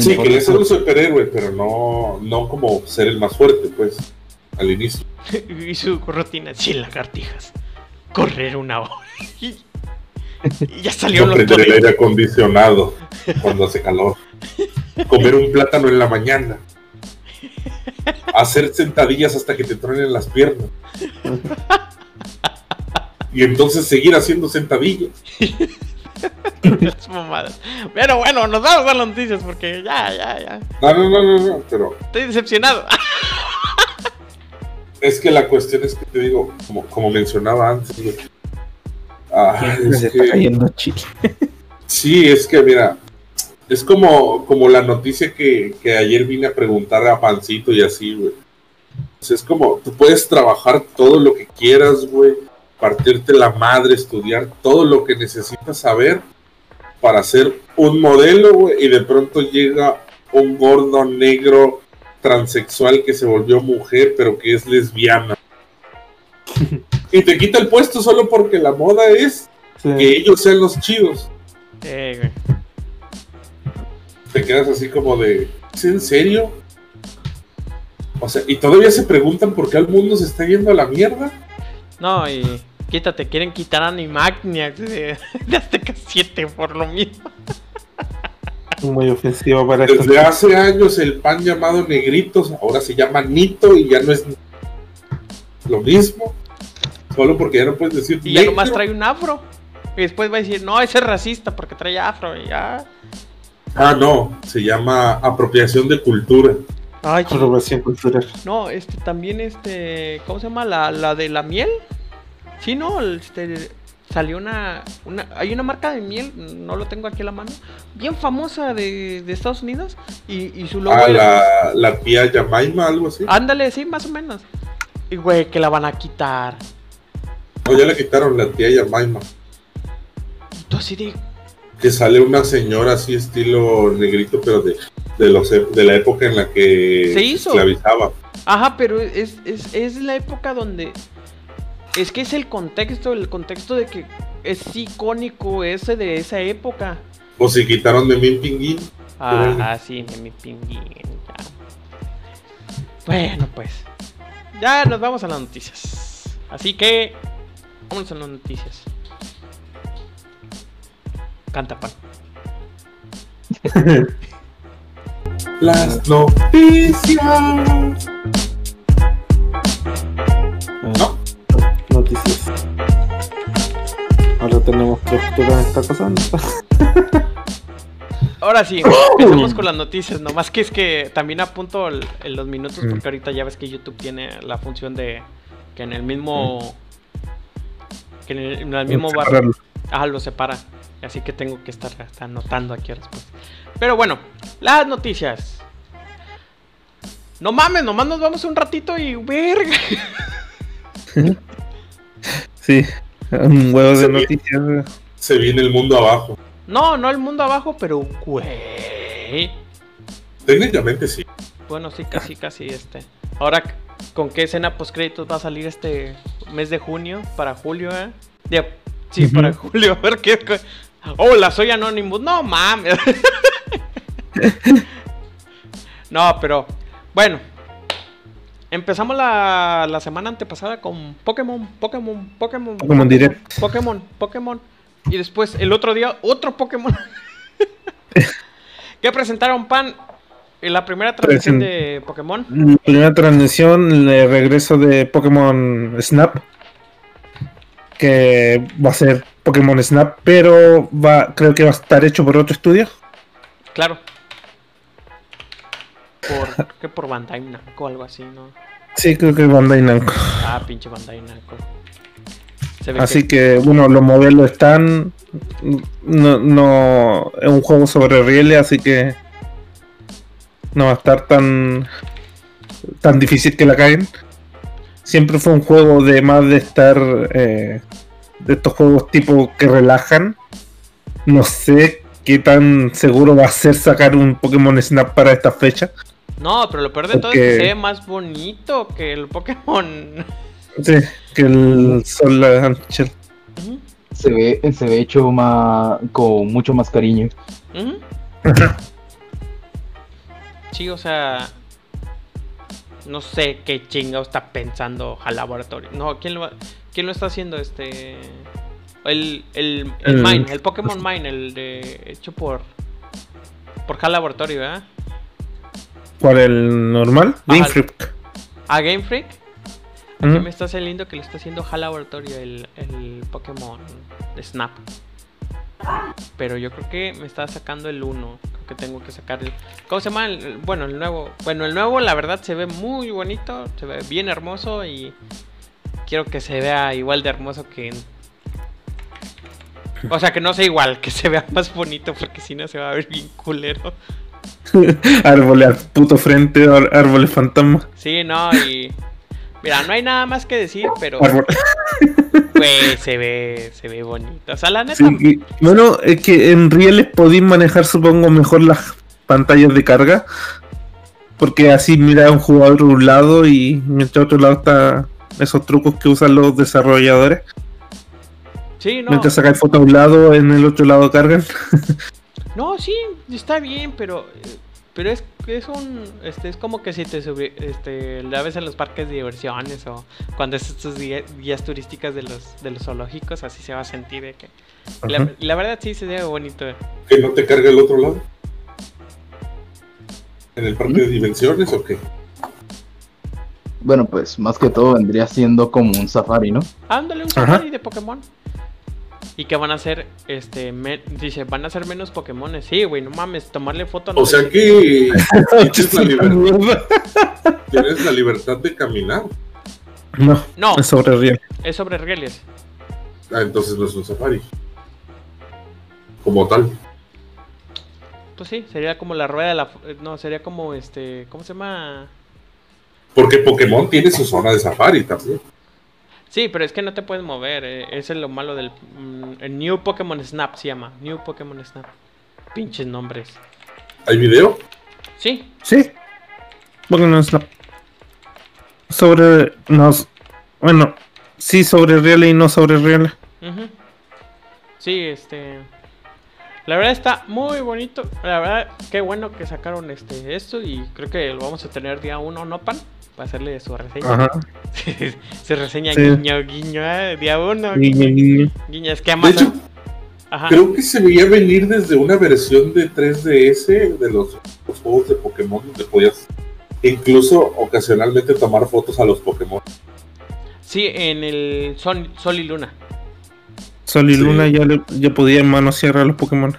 Sí, quería ser un superhéroe, pero no, no como ser el más fuerte, pues, al inicio. Y su rutina, 100 lagartijas. Correr una hora. Y, y ya salieron No prender el aire acondicionado cuando hace calor. Comer un plátano en la mañana. Hacer sentadillas hasta que te truenen las piernas. Y entonces seguir haciendo sentadillas. Pero bueno, nos vamos a las noticias porque ya, ya, ya. No, no, no, no, no, pero Estoy decepcionado. es que la cuestión es que te digo, como, como mencionaba antes. Ah, es Se está que- cayendo Chile. Sí, es que mira, es como, como la noticia que, que ayer vine a preguntar a Pancito y así, güey. O sea, es como, tú puedes trabajar todo lo que quieras, güey, partirte la madre, estudiar todo lo que necesitas saber para ser un modelo, güey, y de pronto llega un gordo negro transexual que se volvió mujer, pero que es lesbiana. y te quita el puesto solo porque la moda es Sí. que ellos sean los chidos. Eh, güey. te quedas así como de, ¿es en serio? O sea, y todavía se preguntan por qué el mundo se está yendo a la mierda. No, y quítate, quieren quitar Animagniacs de, de Azteca 7 por lo mismo. Muy ofensivo para esto. Desde hace años el pan llamado Negritos ahora se llama Nito y ya no es lo mismo. Solo porque ya no puedes decir Y ya negro. nomás trae un afro. Y después va a decir, no, ese es racista porque trae afro. Y ya. Ah, no, se llama apropiación de cultura. Ay, Apropiación cultural. No, este también este, ¿cómo se llama? La, la de la miel. Sí, no, este salió una, una hay una marca de miel, no lo tengo aquí a la mano, bien famosa de, de Estados Unidos y, y su logo Ah, era- la, la tía Yamaima, algo así. ándale, sí, más o menos. Y güey, que la van a quitar. No, ya le quitaron la tía Yamaima. Tú así de, Que sale una señora así estilo negrito, pero de, de, los, e- de la época en la que Se hizo. esclavizaba. Ajá, pero es, es, es la época donde. Es que es el contexto, el contexto de que es icónico ese de esa época. O si quitaron de Min Pinguín. Ah, sí, de mi pingüín. ya. Bueno, pues. Ya nos vamos a las noticias. Así que. Vamos a las noticias. Canta pan. Las noticias. No. Noticias. Ahora tenemos estructura en esta cosa. Ahora sí, empecemos con las noticias. Nomás que es que también apunto el- en los minutos Mm. porque ahorita ya ves que YouTube tiene la función de que en el mismo que en el, en el mismo bar Separarlo. ah, lo separa. Así que tengo que estar, anotando aquí después. Pero bueno, las noticias. No mames, nomás nos vamos un ratito y verga. Sí, un huevo de noticias. Se viene el mundo abajo. No, no el mundo abajo, pero güey. Técnicamente sí. Bueno, sí, casi, casi este. Ahora, ¿con qué escena post créditos va a salir este mes de junio para julio, eh? Sí, Ujú. para julio. A ver qué. qué- Hola, soy Anonymous. No mames. no, pero bueno. Empezamos la, la semana antepasada con Pokémon, Pokémon, Pokémon. Pokémon Direct. Pokémon, Pokémon. Y después el otro día otro Pokémon. que presentaron Pan en la primera transmisión de Pokémon. La primera transmisión, el regreso de Pokémon Snap. Que va a ser Pokémon Snap, pero va, creo que va a estar hecho por otro estudio. Claro. Por, ¿qué por Bandai Namco o algo así, ¿no? Sí, creo que es Bandai Namco. Ah, pinche Bandai Namco. Así que, bueno, los modelos están. No, no es un juego sobre rieles, así que no va a estar tan tan difícil que la caguen. Siempre fue un juego de más de estar eh, de estos juegos tipo que relajan. No sé qué tan seguro va a ser sacar un Pokémon Snap para esta fecha. No, pero lo peor de todo es que se ve más bonito que el Pokémon. Sí, que el Sol. Ujú, Se ve, se ve hecho más, con mucho más cariño. Sí, o sea. No sé qué chingado está pensando Hal Laboratory. No, ¿quién lo, ¿quién lo está haciendo? Este. El, el, el El- Mine, el Pokémon Mine, el de. hecho por. Por Hal Laboratory, ¿verdad? ¿Cuál el normal? Ajá. Game Freak. A Game Freak. Aquí Ujú. me está saliendo que lo está haciendo HAL Laboratory el, el Pokémon Snap. Pero yo creo que me está sacando el 1. Creo que tengo que sacar el. ¿Cómo se llama? El- bueno, el nuevo. Bueno, el nuevo, la verdad, se ve muy bonito. Se ve bien hermoso. Y quiero que se vea igual de hermoso que. en- O sea, que no sea igual, que se vea más bonito. Porque si no se va a ver bien culero. árboles al puto frente, árboles fantasma. Sí, no, y. Mira, no hay nada más que decir, pero. Pues se ve, se ve bonito. O sea, la neta. Sí, y- bueno, es que en rieles podéis manejar, supongo, mejor las pantallas de carga. Porque así mira a un jugador de un lado y mientras otro lado está esos trucos que usan los desarrolladores. Sí, no. Mientras sacáis foto a un lado, en el otro lado cargan. No, sí, está bien, pero. Pero es, es un. Este, es como que si te sube, este, la ves en los parques de diversiones o cuando es estos guía- guías turísticas de los, de los zoológicos, así se va a sentir de que. La, verdad sí se ve bonito. ¿Que no te carga el otro lado? ¿En el parque de dimensiones o qué? Bueno, pues más que todo vendría siendo como un safari, ¿no? Ándale un Ajá. safari de Pokémon. Y que van a hacer, este, me- dice, van a ser menos Pokémones. Sí, güey, no mames, tomarle foto no O sea que tienes la, liber- tienes la libertad de caminar. No, No, es sobre riel. es sobre rieles. Ah, entonces no es un safari. Como tal. Pues sí, sería como la rueda de la... No, sería como, este, ¿cómo se llama? Porque Pokémon tiene su zona de safari también. Sí, pero es que no te puedes mover. eh, Ese es lo malo del. mm, el New Pokémon Snap se llama. New Pokémon Snap. Pinches nombres. ¿Hay video? Sí, Sí. Pokémon Snap. Sobre. No, bueno, sí sobre riel y no sobre riel. ujú. Sí, este. La verdad está muy bonito. La verdad, qué bueno que sacaron este esto. Y creo que lo vamos a tener día uno, ¿no, Pan? Para hacerle su reseña. Ajá. Se reseña Sí. guiño, guiño, eh, día uno. Guiño, guiño. Guiño, es que De Amazon. hecho, Ajá. creo que se veía venir desde una versión de 3DS de los, los juegos de Pokémon donde podías incluso ocasionalmente tomar fotos a los Pokémon. Sí, en el Sol, Sol y Luna. Sol y Sí. Luna ya, le- ya podían manosear a los Pokémon.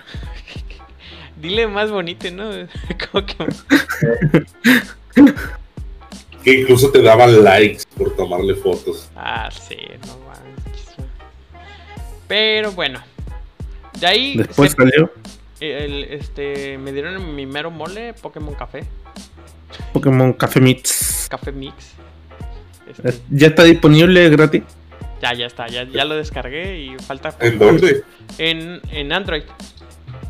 Dile más bonito, ¿no? Como que... Que incluso te daban likes por tomarle fotos. Ah, sí, no manches. Pero bueno. De ahí Después se- salió el, este, me dieron mi mero mole Pokémon Café. Pokémon Café Mix. Café Mix. Este, Ya está disponible gratis. ya, ya está, ya, ya lo descargué y falta ¿En dónde? en, en Android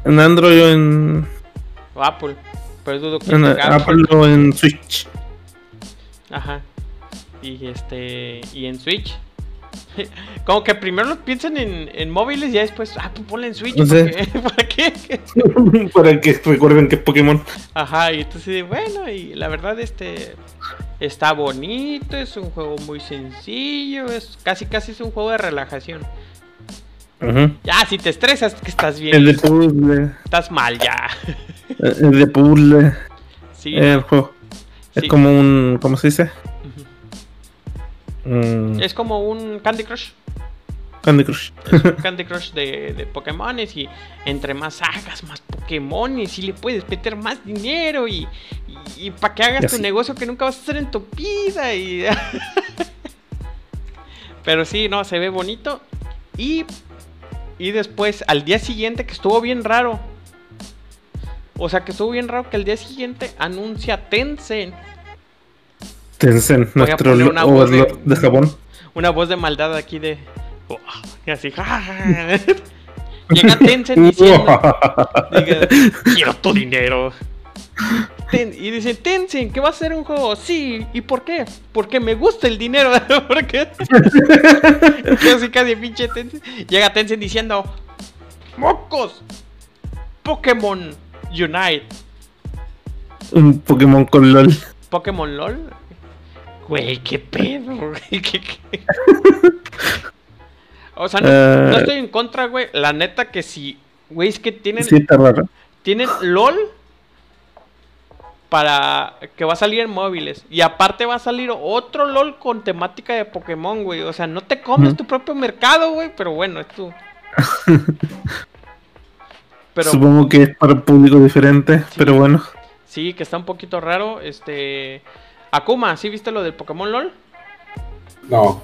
En Android o en, o Apple. Pero dudo que en Apple o en Switch. Ajá. Y este. Y en Switch. Como que primero lo piensan en, en móviles y ya después, ah, pues ponle en Switch. No sé. ¿Para qué? ¿Para que recuerden que es Pokémon. Ajá, y entonces, bueno, y la verdad, este. Está bonito, es un juego muy sencillo, es casi casi es un juego de relajación. Ujú. Ya, si te estresas, que estás bien, El de puzzle. estás mal ya. El de puzzle. Sí, El juego. Sí. Es como un. ¿Cómo se dice? Mm, es como un Candy Crush. Candy Crush. Candy Crush de, de Pokémones y entre más hagas, más Pokémones y le puedes meter más dinero y, y, para que hagas Ya tu sí. negocio que nunca vas a hacer en tu vida y... Pero sí, no, se ve bonito y, y después al día siguiente que estuvo bien raro. O sea que estuvo bien raro que al día siguiente anuncia Tencent Tencent, Voy a nuestro una voz de- de Japón. una voz de maldad aquí de... "Oh", y así... Llega Tencent diciendo... Diga, quiero tu dinero. Ten- y dicen, Tencent, que va a ser un juego. Sí, ¿y por qué? Porque me gusta el dinero. ¿Por qué? casi, casi, pinche Tencent. Llega Tencent diciendo, ¡Mocos! Pokémon Unite. un Pokémon con LOL. ¿Pokémon LOL? Güey, qué pedo, güey. ¿Qué- qué? O sea, no, Eh. no estoy en contra, güey. La neta que sí. Güey, es que tienen, Sí, está raro. tienen LOL para que va a salir en móviles. Y aparte va a salir otro LOL con temática de Pokémon, güey. O sea, no te comes tu propio mercado, güey. Pero bueno, es tu. Pero Supongo que es para un público diferente, pero bueno. sí, que está un poquito raro. Este. Akuma, ¿sí viste lo del Pokémon LOL? No.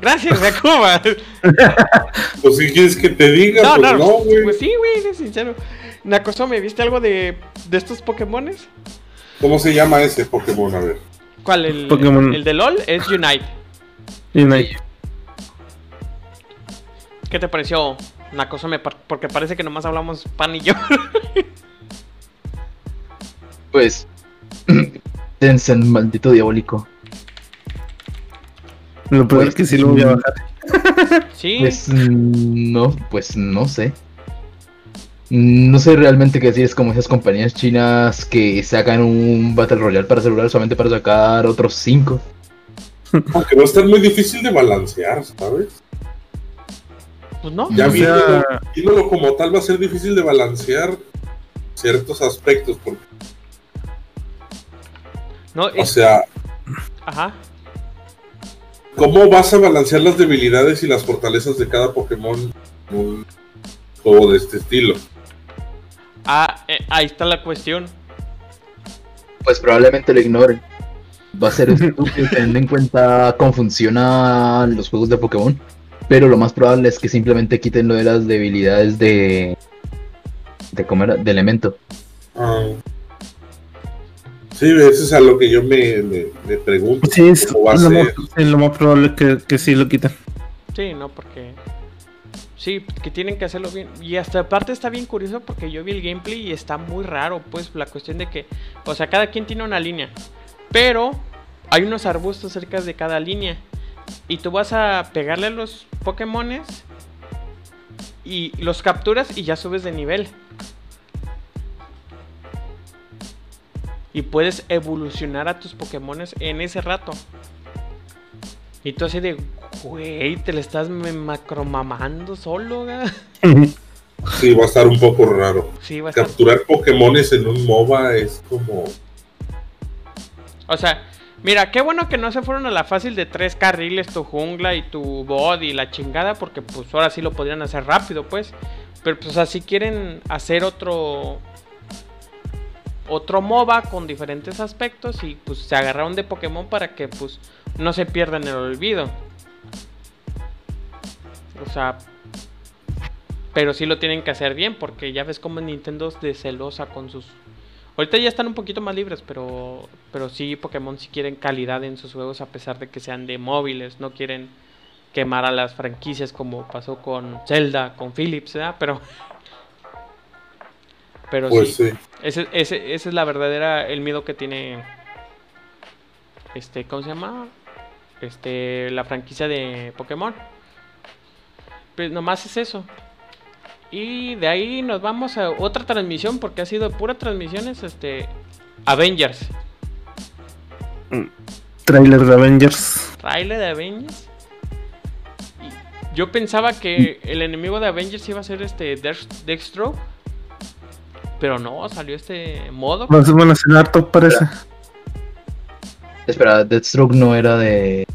Gracias, Akuma. Pues si quieres que te diga, no, pues no, no, güey. Pues sí, güey, eres sincero. Nakoso, ¿me viste algo de, de estos Pokémones? ¿Cómo se llama ese Pokémon? A ver. ¿Cuál? El, Pokémon. el de LOL es Unite. Unite. ¿Qué te pareció, Nakosome? Par- Porque parece que nomás hablamos pan y yo. Pues. Tencent, maldito diabólico. Lo peor Pues, es que sí lo voy a mm, bajar. sí. Pues no, pues no sé. No sé realmente qué decir, es como esas compañías chinas que sacan un Battle Royale para celular solamente para sacar otros 5. Aunque va a estar muy difícil de balancear, ¿sabes? Pues no. Ya O sea- viéndolo como tal va a ser difícil de balancear ciertos aspectos. Porque, No, o es- sea, Ajá. ¿cómo vas a balancear las debilidades y las fortalezas de cada Pokémon en un juego de este estilo? Ah, eh, ahí está la cuestión. Pues probablemente lo ignoren. Va a ser estúpido teniendo en cuenta cómo funcionan los juegos de Pokémon. Pero lo más probable es que simplemente quiten lo de las debilidades de. de comer de elemento. Ah. Sí, eso es a lo que yo me, me, me pregunto. Sí, es ¿Cómo va a lo, más, ser? sí, lo más probable es que, que sí lo quiten. Sí, no, porque. Sí, que tienen que hacerlo bien. Y hasta aparte está bien curioso porque yo vi el gameplay y está muy raro, pues, la cuestión de que. O sea, cada quien tiene una línea. Pero hay unos arbustos cerca de cada línea. Y tú vas a pegarle a los Pokémones. Y los capturas y ya subes de nivel. Y puedes evolucionar a tus Pokémones en ese rato. Y tú así de, güey, te le estás macromamando solo, ¿ga? Sí, va a estar un poco raro. Sí, va a estar. Capturar Pokémones en un MOBA es como. O sea, Mira, qué bueno que no se fueron a la fácil de tres carriles, tu jungla y tu body y la chingada, porque pues ahora sí lo podrían hacer rápido, pues. Pero pues así quieren hacer otro otro MOBA con diferentes aspectos y pues se agarraron de Pokémon para que pues no se pierdan el olvido. O sea, pero sí lo tienen que hacer bien porque ya ves como Nintendo es de celosa con sus Ahorita ya están un poquito más libres, pero pero sí Pokémon sí quieren calidad en sus juegos a pesar de que sean de móviles, no quieren quemar a las franquicias como pasó con Zelda, con Philips, ¿verdad? Pero pero Pues sí, sí. Ese, ese, ese es la verdadera, el miedo que tiene, este, ¿cómo se llama? Este, la franquicia de Pokémon. Pues nomás es eso. Y de ahí nos vamos a otra transmisión, porque ha sido pura transmisiones, este, Avengers. Trailer de Avengers. Trailer de Avengers. Y yo pensaba que el enemigo de Avengers iba a ser este Deathstroke. Pero no, salió este modo. Ser- van a ser hartos, parece. Espera, Deathstroke no era de.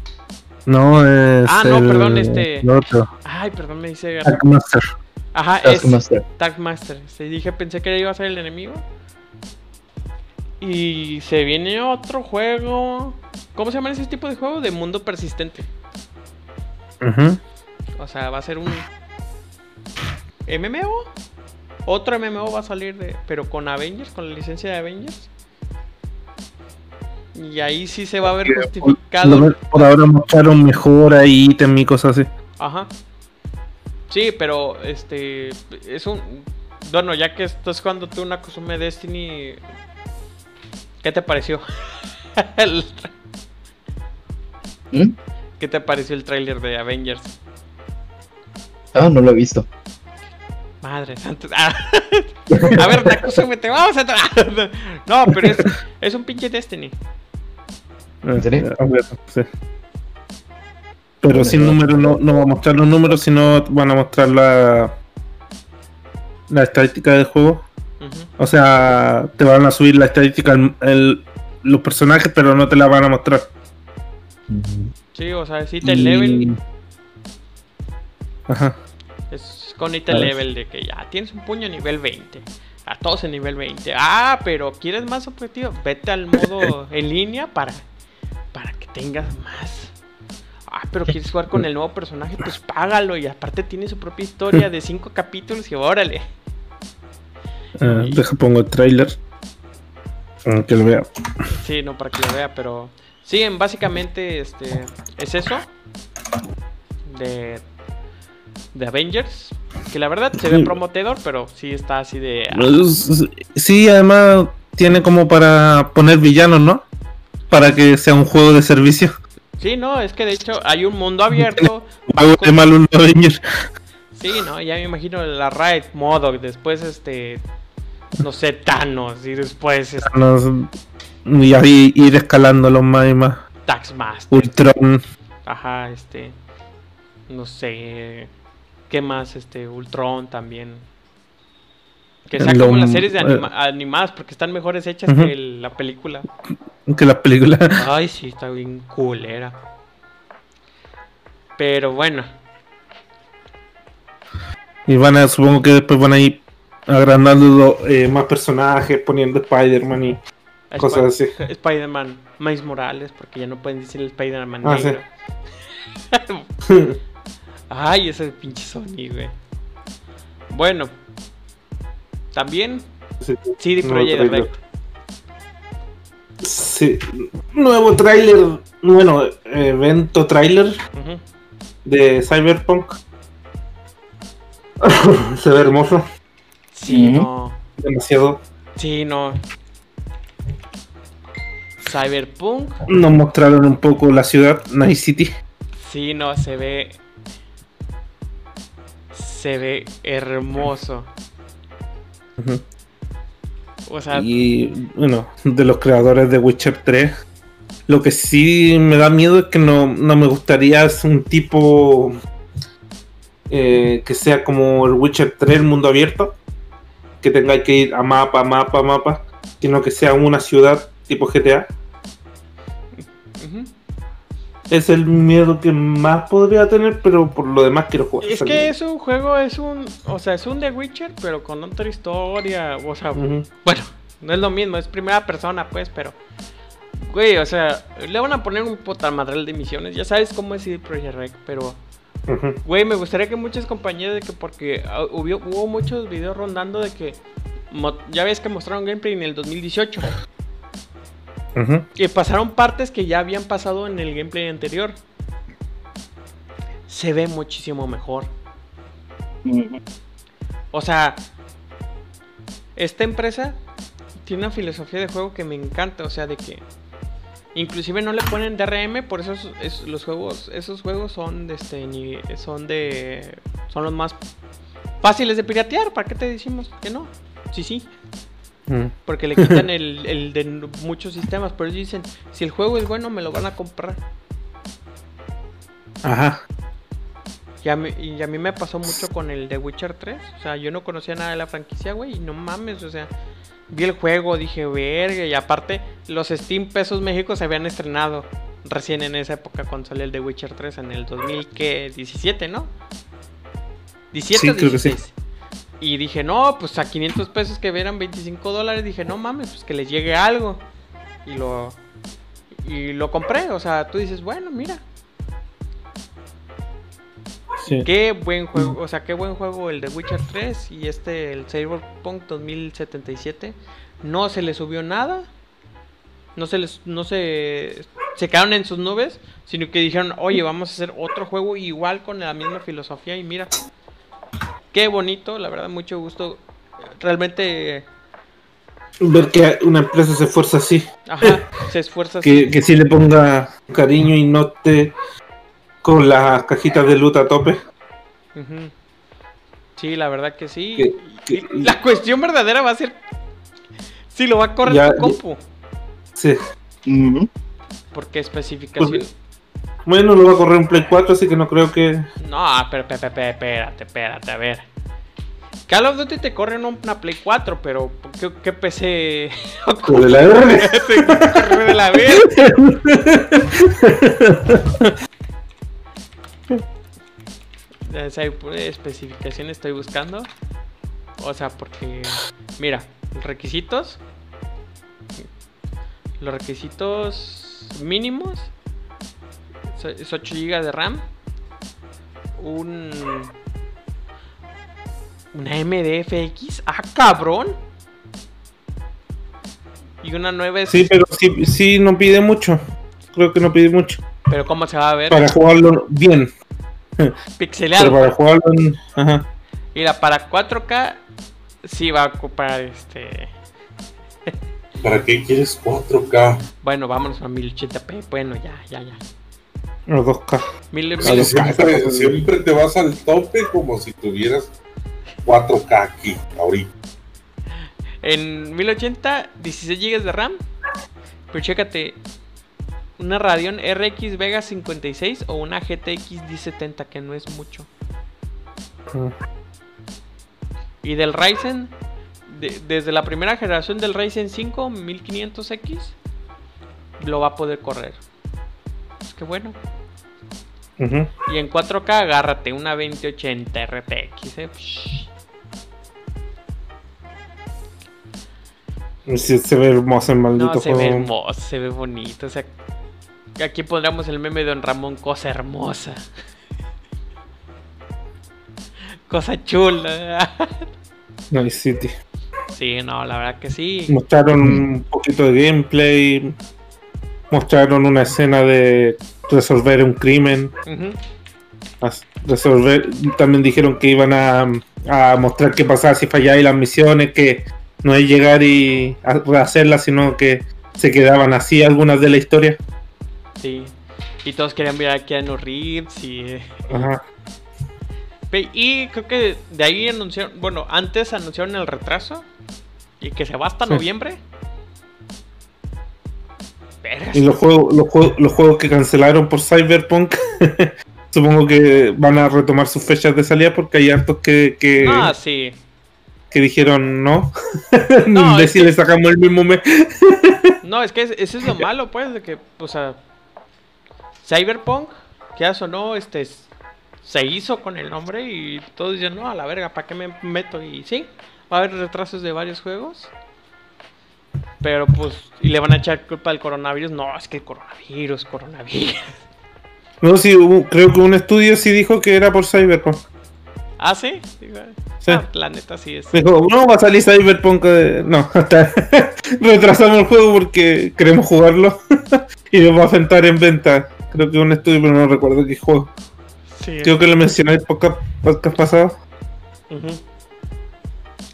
No, es. Ah, no, el- perdón, este- el otro. Ay, perdón, me dice. Taskmaster. Ajá, es Taskmaster. Tagmaster. Se dije, pensé que iba a ser el enemigo. Y se viene otro juego. ¿Cómo se llama ese tipo de juego? De mundo persistente. Ujú. O sea, va a ser un MMO. Otro MMO va a salir de. Pero con Avengers, con la licencia de Avengers. Y ahí sí se va a ver Por, justificado. lo- por ahora mostraron mejor ahí ítem y cosas así. Ajá. Sí, pero este es un bueno, ya que estás jugando tú una Kusume Destiny, ¿qué te pareció? El- ¿Mm? ¿Qué te pareció el tráiler de Avengers? Ah, no lo he visto. Madre santa. Ah. A ver, Nakusume, te vamos a No, pero es, es un pinche Destiny. ¿En serio? A ver, sí. Pero sin números no, no va a mostrar los números, sino van a mostrar la, la estadística del juego. O sea, te van a subir la estadística, el- el- los personajes, pero no te la van a mostrar. Sí, o sea, sí te level. Ajá. Es con A ver. level de que ya tienes un puño nivel 20. A todos en nivel 20. Ah, pero ¿quieres más objetivo? Vete al modo en línea para, para que tengas más. Ah, pero quieres jugar con el nuevo personaje, pues págalo. Y aparte tiene su propia historia de 5 capítulos y órale. Eh, deja pongo el trailer. Para que lo vea. Sí, no, para que lo vea, pero... Sí, en- básicamente este, es eso. De, de Avengers. Que la verdad se ve Sí. prometedor, pero sí está así de... ah, Sí, además tiene como para poner villanos, ¿no? Para que sea un juego de servicio. Sí, no, es que de hecho hay un mundo abierto. De mal un Avenger. Sí, no, ya me imagino la Raid modo, después este no sé, Thanos y después este, No, y ahí ir escalándolos más y más. Taxmaster. Ultron. Ajá, este no sé qué más este Ultron también. Que sea como las series de anima- eh. animadas porque están mejores hechas que la película. Que las películas. Ay, sí, está bien culera. Pero bueno, Y van a, supongo que después van a ir agrandando eh, más personajes, poniendo Spider-Man y cosas así. Sp- Spider-Man, Miles Morales, porque ya no pueden decir el Spider-Man Ah, sí. Ay, ese pinche Sony, güey. Bueno, también Sí, CD Projekt. Red. Sí, nuevo tráiler, bueno, evento tráiler de Cyberpunk. Se ve hermoso, Sí, no. demasiado. Sí, no. Cyberpunk, Nos mostraron un poco la ciudad, Night City. sí, no, se ve. Se ve hermoso. O sea, Y bueno, de los creadores de Witcher 3. Lo que sí me da miedo es que no, no me gustaría es un tipo eh, que sea como el Witcher 3, el mundo abierto. Que tengáis que ir a mapa, mapa, mapa. Sino que sea una ciudad tipo GTA. Ujú. Es el miedo que más podría tener, pero por lo demás quiero jugar. Es que es un juego, es un. O sea, es un The Witcher, pero con otra historia. O sea, bueno, no es lo mismo, es primera persona, pues, pero. Güey, o sea, le van a poner un potamadral de misiones. Ya sabes cómo es CD Projekt Red, pero. Güey, me gustaría que muchas compañías de que porque ah, hubo, hubo muchos videos rondando de que ya ves que mostraron gameplay en el 2018 Y pasaron partes que ya habían pasado en el gameplay anterior. Se ve muchísimo mejor. O sea, esta empresa tiene una filosofía de juego que me encanta, o sea, de que inclusive no le ponen DRM, por eso es- es- los juegos, esos juegos son de este ni- son de son los más fáciles de piratear, ¿para qué te decimos que no? Sí, sí, Porque le quitan el, el de muchos sistemas, pero ellos dicen, si el juego es bueno, me lo van a comprar. Ajá. Y a, mí, y a mí me pasó mucho con el de Witcher 3. O sea, yo no conocía nada de la franquicia, güey. Y no mames, o sea, vi el juego, dije, verga. Y aparte, los Steam Pesos México se habían estrenado recién en esa época cuando salió el de Witcher 3 en el 2017, ¿no? 17 Sí, o creo que sí. 16. Y dije, no, pues a 500 pesos que eran 25 dólares, dije, no mames, pues que les llegue algo. Y lo, y lo compré, o sea, tú dices, bueno, mira, Sí. Qué buen juego, o sea, qué buen juego el de Witcher 3 y este, el Cyberpunk 2077. No se le subió nada. No se les, no se, se quedaron en sus nubes, sino que dijeron, oye, vamos a hacer otro juego igual con la misma filosofía y mira. Qué bonito, la verdad, mucho gusto. Realmente, Ver que una empresa se esfuerza así. ajá, se esfuerza. Que, que sí le ponga cariño y no te con las cajitas de loot a tope. Sí, la verdad que sí. Que- que- la cuestión verdadera va a ser si lo va a correr Ya- tu compu. Sí. Ujú. Porque especificación. Bueno, lo va a correr un Play 4, así que no creo que. No, pero, pero, pero, espérate, espérate, a ver. Call of Duty te corre en una Play 4, pero ¿qué, qué PC Con el AR. te corre de la vez? Esa especificación estoy buscando. O sea, porque. Mira, requisitos. Los requisitos mínimos. Es 8 GB de RAM. Un. Una MDFX. ¡Ah, cabrón! Y una nueva. Sí, pero sí, sí no pide mucho. Creo que no pide mucho. Pero ¿cómo se va a ver? Para jugarlo bien. Pixeleado. Pero para jugarlo en... Ajá. Mira, para 4K sí va a ocupar este. ¿Para qué quieres 4K? Bueno, vámonos a 1080p. Bueno, ya, ya, ya. Los 2K. Mil, A mil- los Siempre, siempre te vas al tope como si tuvieras 4K aquí, ahorita. en 1080, 16 GB de RAM. Pero chécate. Una Radeon RX Vega 56 o una GTX 1070, que no es mucho. Ujú. Y del Ryzen, de- desde la primera generación del Ryzen 5 1500X, lo va a poder correr. Es que bueno. Y en 4K agárrate una 2080 RTX. eh. Sí, se ve hermoso el maldito No, se ve juego. hermoso, se ve bonito. O sea, aquí pondremos el meme de Don Ramón, cosa hermosa. cosa chula. Nice City. sí, no, la verdad que sí. Mostraron un poquito de gameplay. Mostraron una escena de resolver un crimen. Resolver. También dijeron que iban a, a mostrar qué pasaba si falláis las misiones. Que no es llegar y rehacerlas, sino que se quedaban así algunas de la historia. Sí. Y todos querían ver a Keanu Reeves y... Ajá. Y creo que de ahí anunciaron, bueno, antes anunciaron el retraso y que se va hasta Sí. noviembre. Y los juegos, los juegos, los juegos que cancelaron por Cyberpunk, supongo que van a retomar sus fechas de salida porque hay hartos que, que, Ah, sí. que dijeron no. No, de es si que- le sacamos el mismo mes. No, es que es- ese es lo malo, pues, de que, o sea, Cyberpunk, que ya sonó, este, se hizo con el nombre y todos dicen, no, a la verga, ¿para qué me meto? Y sí, va a haber retrasos de varios juegos. Pero pues, y le van a echar culpa al coronavirus. No, es que el coronavirus, coronavirus. No, sí, hubo- creo que un estudio sí dijo que era por Cyberpunk. ¿Ah, sí? Sí. ah, la neta sí es. Dijo, no, va a salir Cyberpunk. eh, No, hasta retrasamos el juego porque queremos jugarlo y lo va a sentar en venta. Creo que un estudio, pero no recuerdo qué juego. Sí, Creo que lo mencioné el podcast, podcast pasado. Ujú.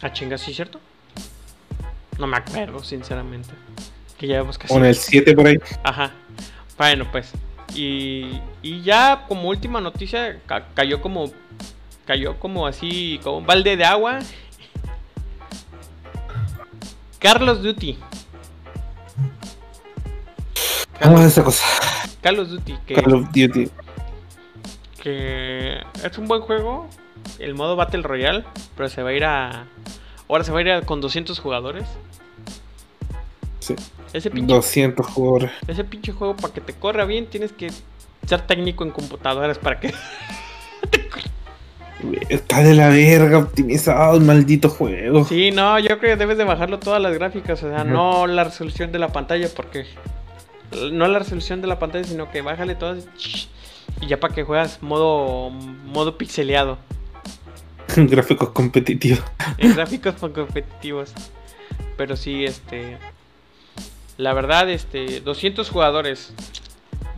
Ah, chinga, ¿sí cierto? No me acuerdo, sinceramente. Que ya casi. O en el 7 por ahí. Ajá. Bueno, pues. Y, y ya como última noticia ca- cayó como cayó como así como un balde de agua. Carlos Duty. Vamos a esa cosa. Carlos Duty que, Call of Duty. que es un buen juego, el modo Battle Royale, pero se va a ir a ahora se va a ir a- con 200 jugadores. Sí. Ese pinche 200 jugadores. Ese pinche juego, para que te corra bien, tienes que ser técnico en computadoras para que. Está de la verga optimizado el maldito juego. Sí, no, yo creo que debes de bajarlo todas las gráficas, o sea, no la resolución de la pantalla, porque. No la resolución de la pantalla, sino que bájale todas. Y ya para que juegas modo, modo pixeleado. Gráficos competitivos. En gráficos competitivos. Pero sí, este. La verdad, este. 200 jugadores.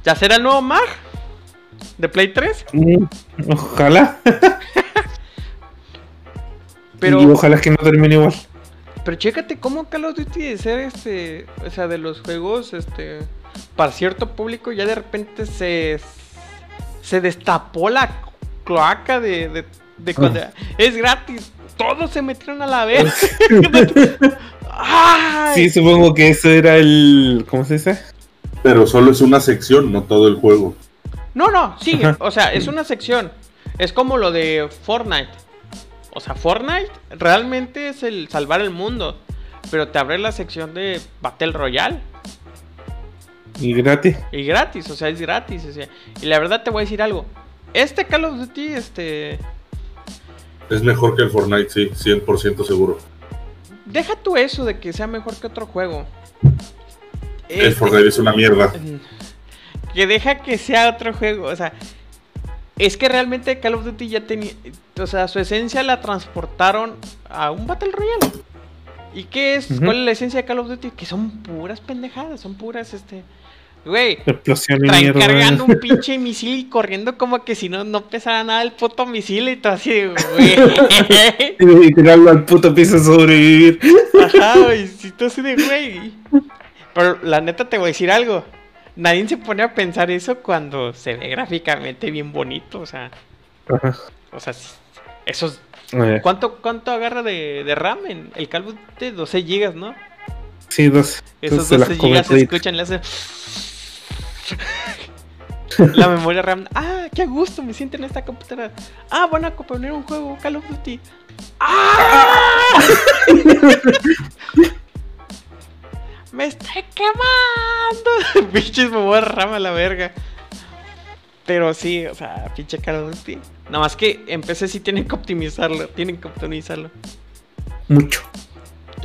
¿Ya será el nuevo Mag? ¿De Play 3? Mm, Ojalá. Pero. Y ojalá que no termine igual. Pero chécate cómo Call of Duty de ser este, o sea, de los juegos, este, para cierto público ya de repente se, se destapó la cloaca de, de, de cuando es gratis. Todos se metieron a la vez. ¡Ay! Sí, supongo que eso era el. ¿Cómo se dice? Pero solo es una sección, no todo el juego. No, no, sí, o sea, es una sección. Es como lo de Fortnite. O sea, Fortnite realmente es el salvar el mundo. Pero te abre la sección de Battle Royale. Y gratis. Y gratis, o sea, es gratis. o sea, y la verdad te voy a decir algo. Este Call of Duty, este. Es mejor que el Fortnite, sí, 100% seguro. Deja tú eso de que sea mejor que otro juego. El Este- Fortnite es una mierda. que deja que sea otro juego. O sea, es que realmente Call of Duty ya tenía. O sea, su esencia la transportaron a un Battle Royale. ¿Y qué es? Ujú. ¿Cuál es la esencia de Call of Duty? Que son puras pendejadas, son puras, este. Güey, Explosión traen cargando un pinche misil y corriendo como que si no, no pesara nada el puto misil y todo así, de, güey. Y tirarlo al puto piso a sobrevivir. Ajá, güey, si tú así de güey. Pero la neta te voy a decir algo. Nadie se pone a pensar eso cuando se ve gráficamente bien bonito, o sea, Ajá. o sea, esos Eh, ¿cuánto cuánto agarra de, de RAM en el Call of Duty? 12 GB, ¿no? Sí, dos. Esos se las 12 come GB se escuchan, le hace La memoria RAM. Ah, qué gusto me siento en esta computadora. Ah, van a poner un juego Call of Duty. ¡Ah! ¡Me estoy quemando! Pinches memoria RAM a la verga. Pero sí, o sea, pinche Call of Duty. Nada más que en PC sí tienen que optimizarlo. Tienen que optimizarlo. Mucho.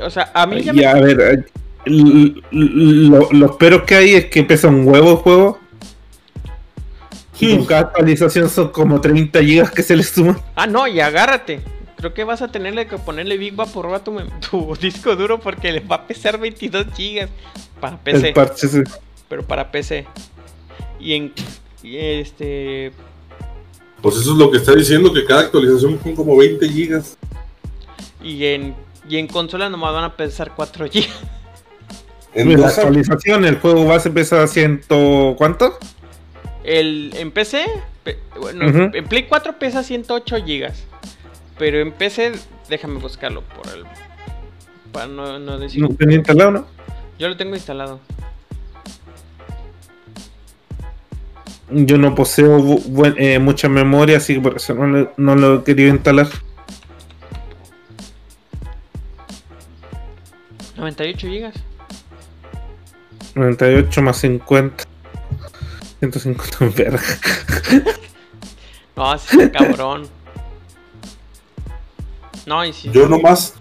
O sea, a mí ya me... a ver, lo- los peros que hay es que pesa un huevo el juego. Y con cada actualización son como 30 gigas que se le suman. Ah, no, y agárrate. Creo que vas a tenerle que ponerle Big Vapor a tu, tu disco duro porque le va a pesar 22 gigas para PC, El parche pero para PC. Y en y este Pues eso es lo que está diciendo, que cada actualización son como 20 gigas. y en y en consola nomás van a pesar 4 gigas. En la dos- actualización, el juego base pesa ciento. ¿Cuánto? El en PC, pe- bueno, Ujú. en Play 4 pesa 108 gigas. Pero en PC, déjame buscarlo por el para no, no decir. No tenía instalado, ¿no? Yo lo tengo instalado. Yo no poseo bu- buen- eh, mucha memoria, así que por eso no, le- no lo he querido instalar. 98 gigas. 98 más 50. 150 verga. No, sí está cabrón. No, y sí. Yo nomás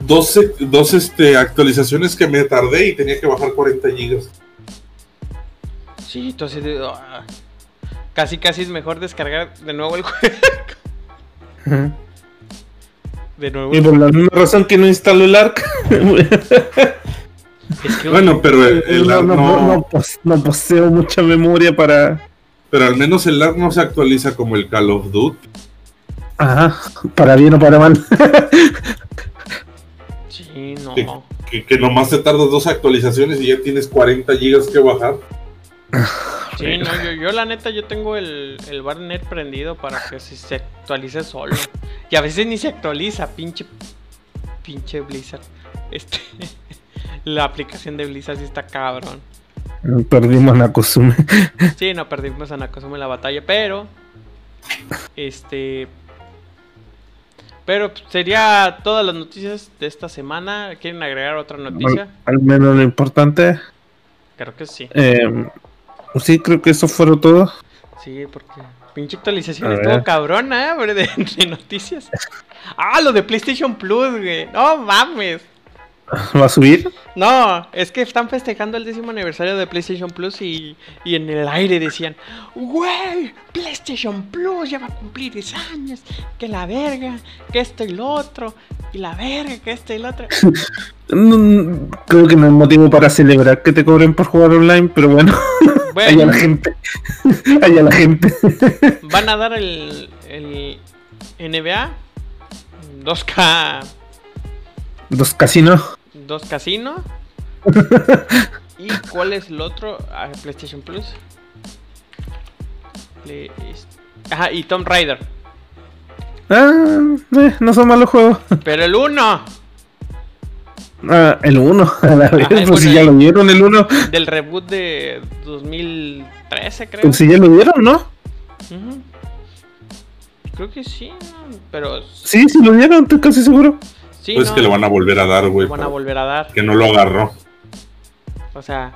12, dos este, actualizaciones que me tardé y tenía que bajar 40 gigas. Sí, entonces. ah, casi, casi es mejor descargar de nuevo el juego. De nuevo. Y por la misma razón que no instaló el ARC. Es que Bueno, pero el, el no, ARC no, no, no, no pos- no poseo mucha memoria para. pero al menos el ARC no se actualiza como el Call of Duty. Ajá, para bien o para mal. Sí, no. Que, que nomás te tardas dos actualizaciones y ya tienes 40 gigas que bajar. Sí, no, yo, yo la neta, yo tengo el, el barnet prendido para que se, se actualice solo. Y a veces ni se actualiza, pinche. Pinche Blizzard. Este. La aplicación de Blizzard sí está cabrón. Perdimos Nakosume. Sí, no perdimos a Nakasume la batalla, pero. Este. Pero sería todas las noticias de esta semana. ¿Quieren agregar otra noticia? Al menos lo importante. Creo que sí. Eh, sí, creo que eso fueron todo. Sí, porque pinche actualización A estuvo cabrona, ¿eh? de, de noticias. Ah, lo de PlayStation Plus, güey. No mames. ¿Va a subir? No, es que están festejando el décimo aniversario de PlayStation Plus y, y en el aire decían, güey, PlayStation Plus ya va a cumplir 10 años, que la verga, que esto y lo otro, y la verga, que esto y lo otro. No, creo que no es motivo para celebrar que te cobren por jugar online, pero bueno, allá Bueno, la gente. allá la gente. van a dar el, el NBA 2K, Dos casinos. 2 Casino. ¿Y cuál es el otro? Ah, PlayStation Plus. Ajá, y Tomb Raider. Ah, eh, no son malos juegos. Pero el 1 Ah, el 1. A la vez, bueno, pues si ya lo vieron, el 1. del reboot de 2013, creo. Pues si ya lo vieron, ¿no? Creo que sí, pero Sí, sí lo vieron, estoy casi seguro. Sí, Pues no, que lo van a volver a dar, güey. lo van a volver a dar. Que no lo agarró. O sea.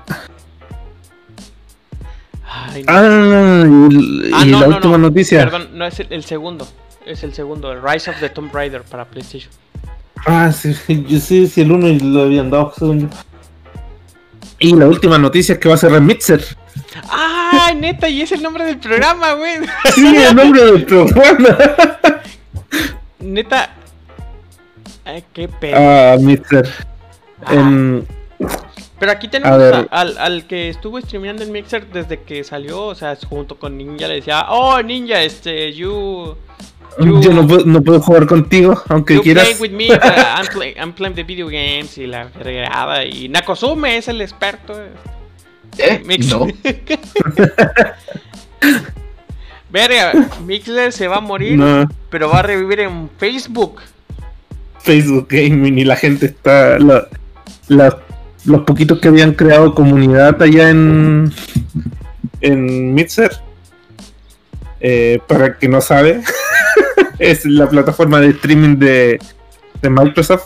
Ay, no. Ah, y, Ah, y no, la no, última no. noticia. Perdón, no es el, el segundo. Es el segundo, el Rise of the Tomb Raider para PlayStation. Ah, sí, yo sí, sí, el 1 y lo habían dado. Y la última noticia es que va a cerrar Mixer. ¡Ah, neta! Y es el nombre del programa, güey. Sí, el nombre del programa. Neta. Ay, qué pedo. Ah, Mixer. Ah, En- Pero aquí tenemos a ver. a- al, al que estuvo streameando el Mixer desde que salió, o sea, junto con Ninja le decía, oh Ninja, este, you, you, yo no puedo, no puedo jugar contigo, aunque you quieras. play with me, but I'm, play- I'm playing the video games y la fregada y Nakosume es el experto. ¿Eh? Mix- No. Verga, Mixler se va a morir, No, pero va a revivir en Facebook. Facebook Gaming y la gente está. la- la- los poquitos que habían creado comunidad allá en. En Mixer. eh, para el que no sabe, es la plataforma de streaming de, de Microsoft.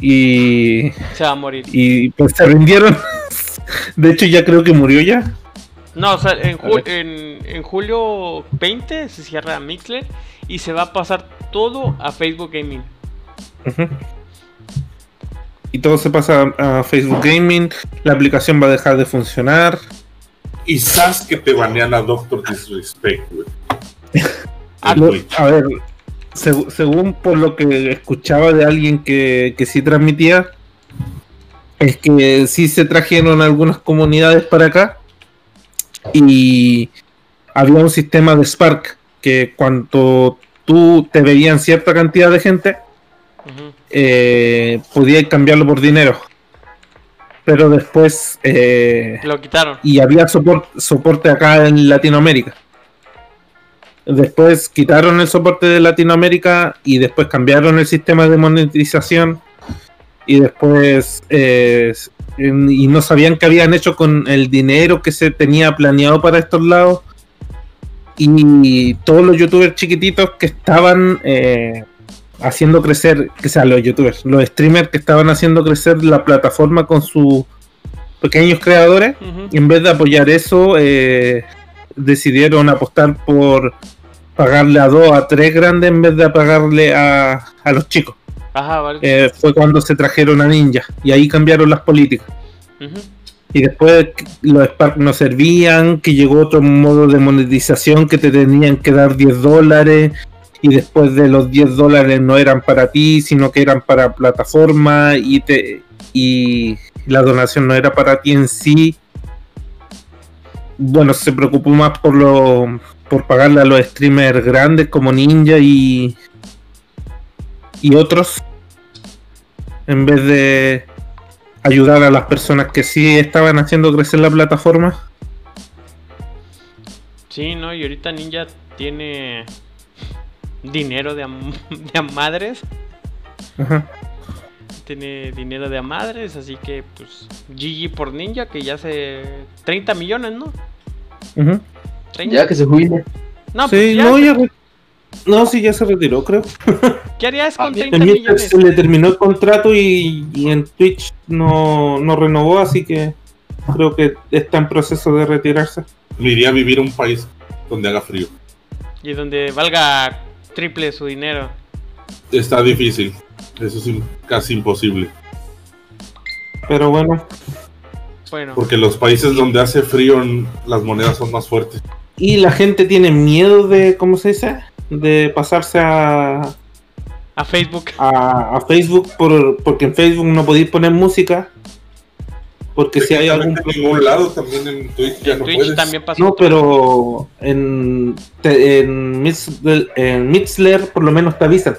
Y, Se va a morir. y pues se rindieron. De hecho, ya creo que murió ya. No, o sea, en, en, en julio 20 se cierra Mixler y se va a pasar todo a Facebook Gaming. Y todo se pasa a, Facebook Gaming. La aplicación va a dejar de funcionar. Y sabes que te banean a Doctor Disrespect, güey. A ver, seg- según por lo que escuchaba de alguien que, que sí transmitía, es que sí se trajeron algunas comunidades para acá y había un sistema de Spark que cuando tú te veían cierta cantidad de gente, Ujú. eh, podías cambiarlo por dinero. Pero después eh, Lo quitaron. y había sopor- soporte acá en Latinoamérica. Después quitaron el soporte de Latinoamérica y después cambiaron el sistema de monetización y después eh, y no sabían qué habían hecho con el dinero que se tenía planeado para estos lados y todos los youtubers chiquititos que estaban eh, haciendo crecer, que sea los youtubers, los streamers que estaban haciendo crecer la plataforma con su pequeños creadores, y en vez de apoyar eso, eh, decidieron apostar por pagarle a dos, a tres grandes en vez de pagarle a, a los chicos. Ajá, vale. Eh, fue cuando se trajeron a Ninja y ahí cambiaron las políticas. Ujú. Y después los Spark no servían, que llegó otro modo de monetización que te tenían que dar 10 dólares y después de los 10 dólares no eran para ti, sino que eran para plataforma y te y la donación no era para ti en sí. Bueno, se preocupó más por lo por pagarle a los streamers grandes como Ninja y y otros en vez de ayudar a las personas que sí estaban haciendo crecer la plataforma. Sí, ¿no? Y ahorita Ninja tiene dinero de a, de a madres. Ajá. Tiene dinero de a madres, así que pues GG por Ninja, que ya hace 30 millones, ¿no? Ujú. 30. Ya que se jubile. No, pues Sí, ya, no, ya re- no, sí, ya se retiró, creo. ¿qué harías con Ah, 30 En Mixer millones? se le terminó el contrato y, y en Twitch no, no renovó, así que creo que está en proceso de retirarse. Me iría a vivir a un país donde haga frío. Y donde valga triple su dinero. Está difícil. Eso es casi imposible. Pero bueno, Bueno, Porque los países donde hace frío, las monedas son más fuertes. y la gente tiene miedo de, ¿cómo se dice? De pasarse a, a Facebook. a, a Facebook por, porque en Facebook no podéis poner música. Porque si hay algún en ningún lado, también en Twitch ya en no Twitch puedes. también pasó. No, pero en, te- en, Mixler, en Mixler por lo menos te avisan.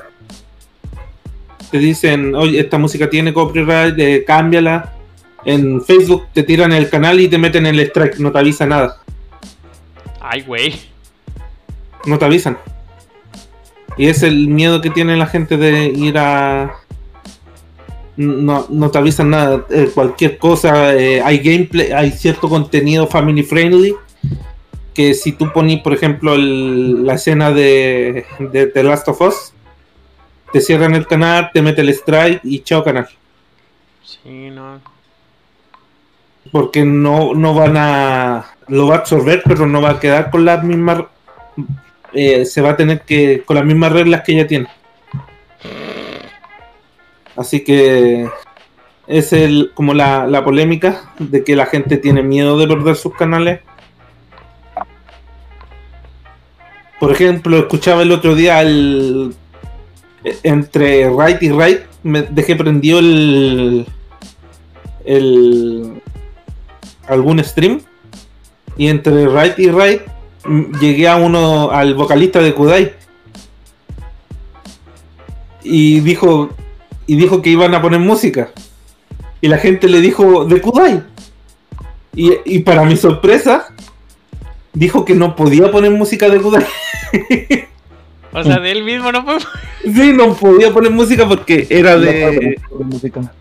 Te dicen, oye, esta música tiene copyright, eh, cámbiala. En Facebook te tiran el canal y te meten el strike, no te avisa nada. Ay, güey. No te avisan. Y es el miedo que tiene la gente de ir a... No, no te avisan nada, eh, cualquier cosa, eh, hay gameplay, hay cierto contenido family friendly, que si tú pones, por ejemplo, el- la escena de, de The Last of Us, te cierran el canal, te mete el strike y chao canal. Sí, no. Porque no, no van a... Lo va a absorber, pero no va a quedar con las mismas... eh, se va a tener que... con las mismas reglas que ya tiene. Así que es el, como la, la polémica de que la gente tiene miedo de perder sus canales. Por ejemplo, escuchaba el otro día el entre Right y Right, me dejé prendido el el algún stream y entre Right y Right llegué a uno al vocalista de Kudai. Y dijo y dijo que iban a poner música. Y la gente le dijo de Kudai y, y para mi sorpresa dijo que no podía poner música de Kudai. O sea, de él mismo no fue. sí no podía poner música porque era de música.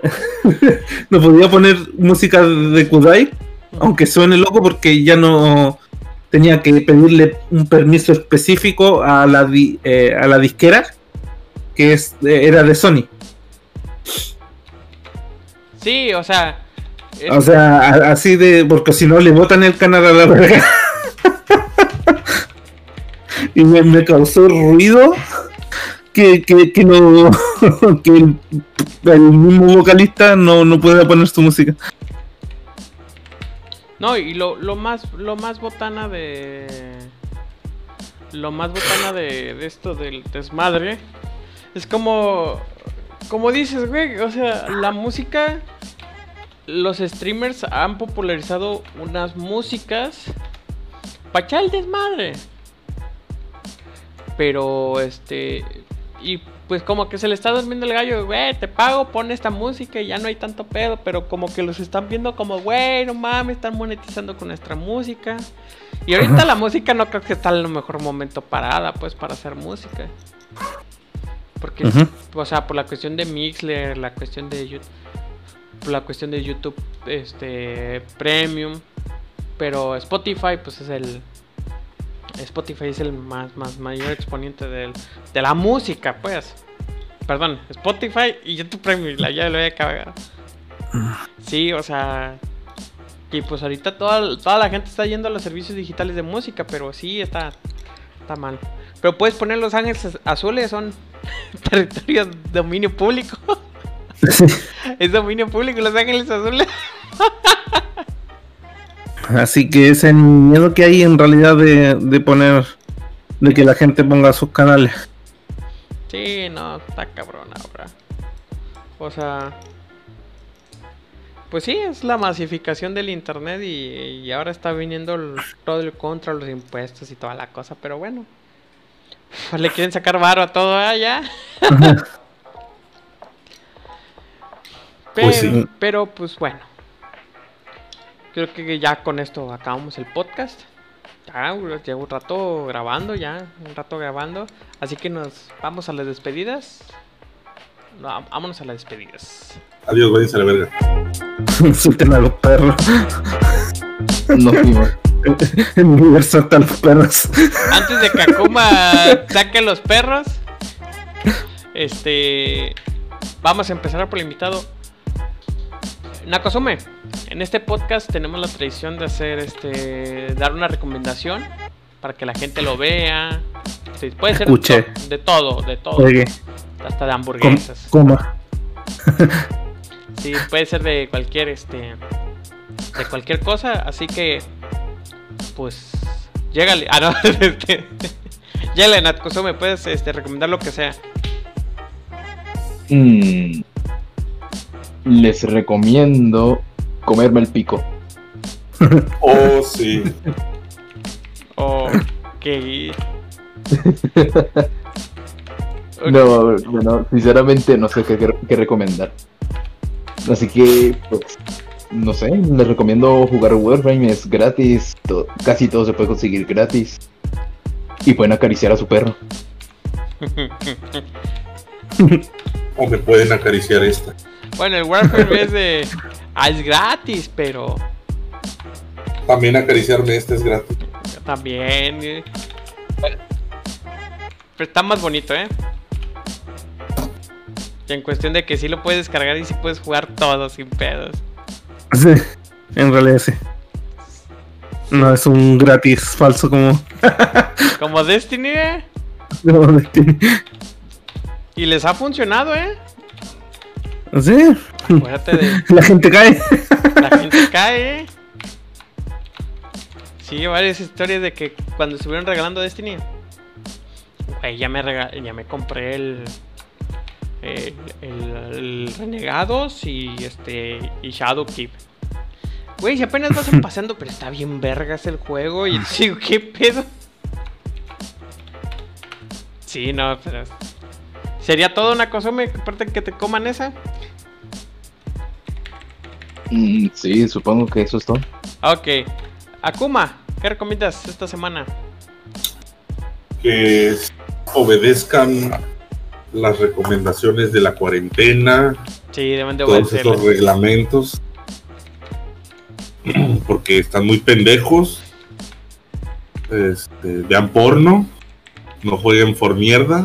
no podía poner música de Kudai aunque suene loco porque ya no tenía que pedirle un permiso específico a la di- eh, a la disquera que es eh, era de Sony Sí, o sea. es- O sea, a- así de. Porque si no le botan el canal a la verga. y me, me causó ruido que, que, que no. que el, el mismo vocalista no, no pueda poner su música. No, y lo, lo más lo más botana de lo más botana de, de esto del desmadre es como como dices, güey, o sea, la música los streamers han popularizado unas músicas para echar el desmadre. Pero este y pues como que se le está durmiendo el gallo, güey, te pago, pon esta música y ya no hay tanto pedo, pero como que los están viendo como, güey, no mames, están monetizando con nuestra música. Y ahorita la música no creo que está en el mejor momento parada, pues, para hacer música. Porque, o sea, por la cuestión de Mixler, la cuestión de YouTube, por la cuestión de YouTube, este, Premium, pero Spotify, pues es el, Spotify es el más, más mayor exponente del, de la música, pues. Perdón, Spotify y YouTube Premium, la ya lo voy a cagar. Sí, o sea. Y pues ahorita toda, toda la gente está yendo a los servicios digitales de música, pero sí está, está mal. Pero puedes poner Los Ángeles Azules, son territorios de dominio público. es dominio público Los Ángeles Azules. Así que ese miedo que hay en realidad de, de poner, de que la gente ponga sus canales. Sí, no, está cabrón ahora. O sea, pues sí, es la masificación del internet y, y ahora está viniendo el- todo el contra los impuestos y toda la cosa, pero bueno. Le quieren sacar varo a todo allá. pero, Pues sí. pero pues bueno. Creo que ya con esto acabamos el podcast. Ya llevo un rato grabando, ya, un rato grabando. Así que nos vamos a las despedidas. No, vámonos a las despedidas. Adiós, váyanse a la verga. Insulten a los perros. No. En mi universo están los perros. Antes de que Akuma saque los perros, este. Vamos a empezar por el invitado. Nakosume, en este podcast tenemos la tradición de hacer este. dar una recomendación para que la gente lo vea. Sí, puede ser de Escuche. de todo, de todo. Oye, Hasta de hamburguesas. coma. Sí, puede ser de cualquier este. De cualquier cosa, así que. Pues. Llégale. Ah, no. Este, llégale, puedes este, recomendar lo que sea. Mm, les recomiendo comerme el pico. Oh, sí. Ok. No, bueno, sinceramente no sé qué, qué- qué recomendar. Así que, pues, no sé, les recomiendo jugar Warframe, es gratis, to- casi todo se puede conseguir gratis. Y pueden acariciar a su perro. O me pueden acariciar esta. Bueno, el Warframe es de. Ah, es gratis, pero. También acariciarme esta es gratis. También. eh. Pero está más bonito, ¿eh? Y en cuestión de que sí lo puedes descargar y sí puedes jugar todo sin pedos. Sí, en realidad sí. No es un gratis falso como. Como Destiny, ¿eh? como Destiny. Y les ha funcionado, ¿eh? Sí, Acuérdate de. la gente cae. La gente cae, ¿eh? Sí, varias historias de que cuando estuvieron regalando Destiny. Güey, ya me rega- ya me compré el. El, el- el Renegados y este. y Shadowkeep. Güey, si apenas vas pasando, pero está bien vergas el juego. Y sí, ¿qué pedo? Sí, no, pero. Sería todo una cosa, me aparte que te coman esa. Mm, sí, supongo que eso es todo. Ok. Akuma, ¿qué recomiendas esta semana? Que obedezcan las recomendaciones de la cuarentena, Sí, deben de todos estos reglamentos. Porque están muy pendejos. Este, vean porno. No jueguen por mierda.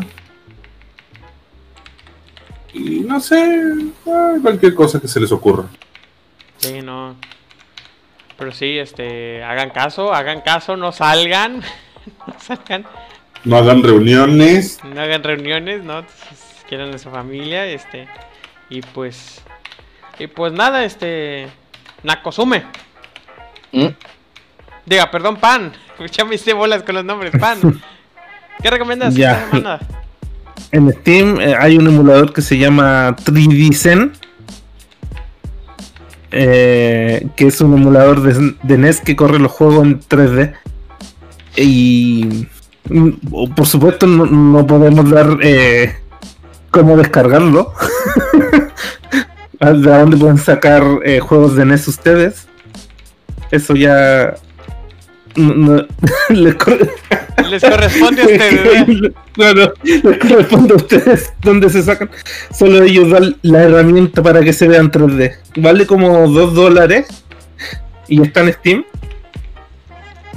Y no sé, ah, cualquier cosa que se les ocurra. Sí, no. Pero sí, este, hagan caso, hagan caso, no salgan. no salgan, No hagan reuniones. no hagan reuniones, ¿no? Si quieren a su familia, este. Y pues. Y pues nada, este. Nakosume. Mm, Diga, perdón, Pan. Ya me hice bolas con los nombres, Pan. ¿Qué recomiendas Ya. esta semana? En Steam eh, hay un emulador que se llama 3D Zen. eh, que es un emulador de, de NES que corre los juegos en 3D. Y mm, por supuesto no, no podemos dar eh, cómo descargarlo. ¿De dónde pueden sacar juegos de NES ustedes? Eso ya... no- no- les corre- Les corresponde a ustedes, no, no, les corresponde a ustedes dónde se sacan. Solo ellos dan la herramienta para que se vean 3D. Vale como 2 dólares y está en Steam.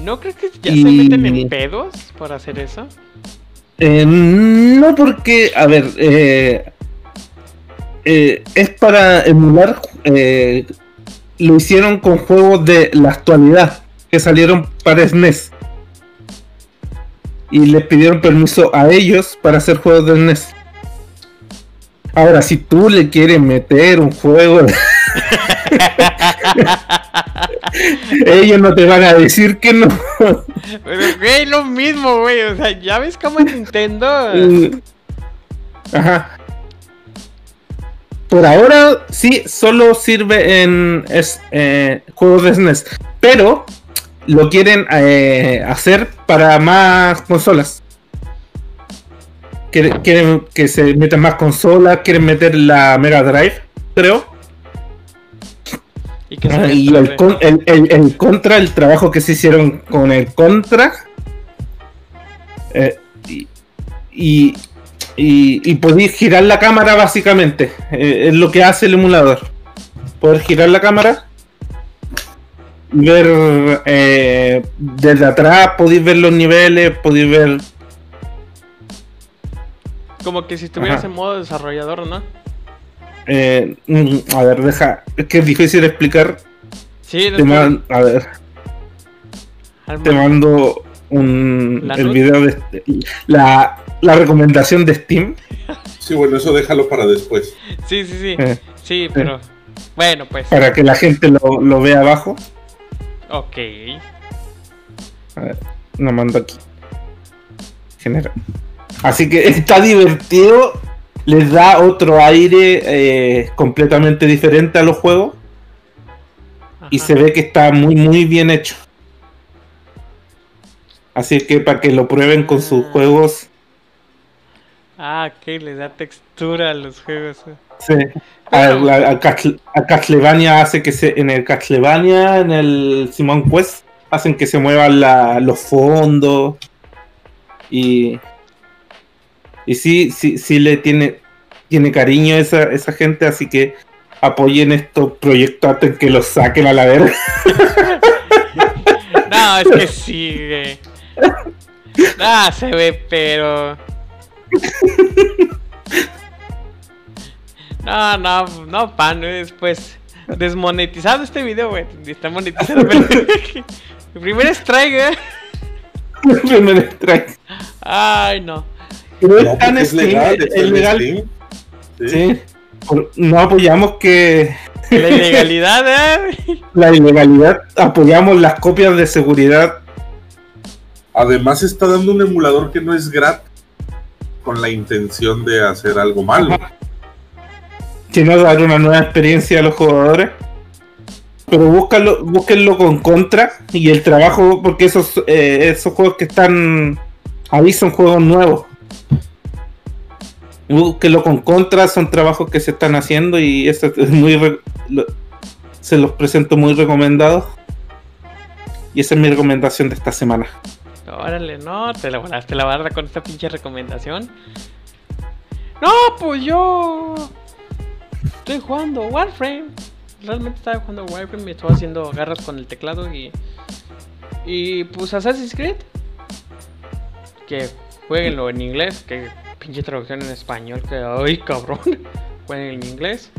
¿No crees que ya Y- se meten en pedos por hacer eso? Eh, no porque, a ver, eh, eh, es para emular eh, lo hicieron con juegos de la actualidad que salieron para SNES. Y les pidieron permiso a ellos para hacer juegos de SNES. Ahora, si tú le quieres meter un juego, ellos no te van a decir que no. Pero, güey, lo mismo, güey. O sea, ya ves cómo es Nintendo. Ajá. Por ahora, sí, solo sirve en es, eh, juegos de SNES. Pero lo quieren eh, hacer para más consolas. Quieren, quieren que se metan más consolas, quieren meter la Mega Drive, creo. Y que Ah, y el, con- el- el- el contra, el trabajo que se hicieron con el contra. eh, y, y, y, y podéis girar la cámara básicamente. eh, es lo que hace el emulador. Poder girar la cámara. Ver eh, desde atrás, podéis ver los niveles, podéis ver. Como que si estuvieras Ajá. en modo desarrollador, ¿no? eh, mm, a ver, deja. Es que es difícil explicar. Sí, Te man- a ver. al- te mando un, ¿La el video de la, la recomendación de Steam. Sí, bueno, eso déjalo para después. Sí, sí, sí. eh, Sí, pero. Bueno, pues. para que la gente lo, lo vea abajo. Ok. A ver, lo mando aquí. Genera. Así que está divertido. Les da otro aire eh, completamente diferente a los juegos. Y se ve que está muy, muy bien hecho. Así que para que lo prueben con sus Ah. juegos. Ah, ok, le da textura a los juegos. A, Castlevania hace que se. En el Castlevania, en el Simon Quest, hacen que se muevan la- los fondos. Y. Y sí, sí, sí le tiene. Tiene cariño esa, esa gente, así que apoyen estos proyectos antes que los saquen a la verga. No, es que sí, güey. No, se ve, pero. No, no, no, pan, después. Desmonetizado este video, güey. Está monetizado. El primer strike, eh. Primer strike. Ay, no. Pero en porque es Steam, legal, es legal. Steam. Sí. Sí. Por- No apoyamos que La ilegalidad, eh. la ilegalidad, apoyamos las copias de seguridad. Además está dando un emulador que no es gratis con la intención de hacer algo malo. Sino dar una nueva experiencia a los jugadores. Pero búscalo, búsquenlo con contra y el trabajo, porque esos, eh, esos juegos que están ahí son juegos nuevos. Búsquenlo con contra, son trabajos que se están haciendo y eso es muy lo- se los presento muy recomendados. Y esa es mi recomendación de esta semana. Órale, no, te la volaste la barra con esta pinche recomendación. No, pues yo estoy jugando Warframe. Realmente estaba jugando Warframe, me estaba haciendo garras con el teclado y y pues Assassin's Creed. Que jueguenlo en inglés, que pinche traducción en español, que ay cabrón. Jueguen en inglés.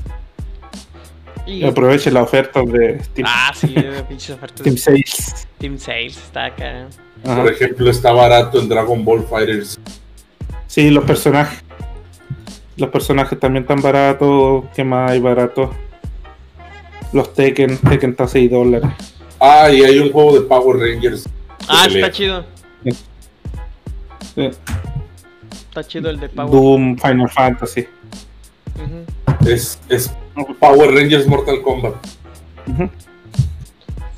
Y Aprovechen la oferta de Steam, ah, sí, pinches ofertas Steam de Sales. Team Sales está acá. Ajá. Por ejemplo, está barato el Dragon Ball Fighters. Sí, los personajes. Los personajes también están baratos. ¿Qué más hay barato? Los Tekken. Tekken está a 6 dólares. Ah, y hay un juego de Power Rangers. Ah, pelea. está chido. Sí. Está chido el de Power. Doom, Final Fantasy. Es, es Power Rangers Mortal Kombat. Ujú.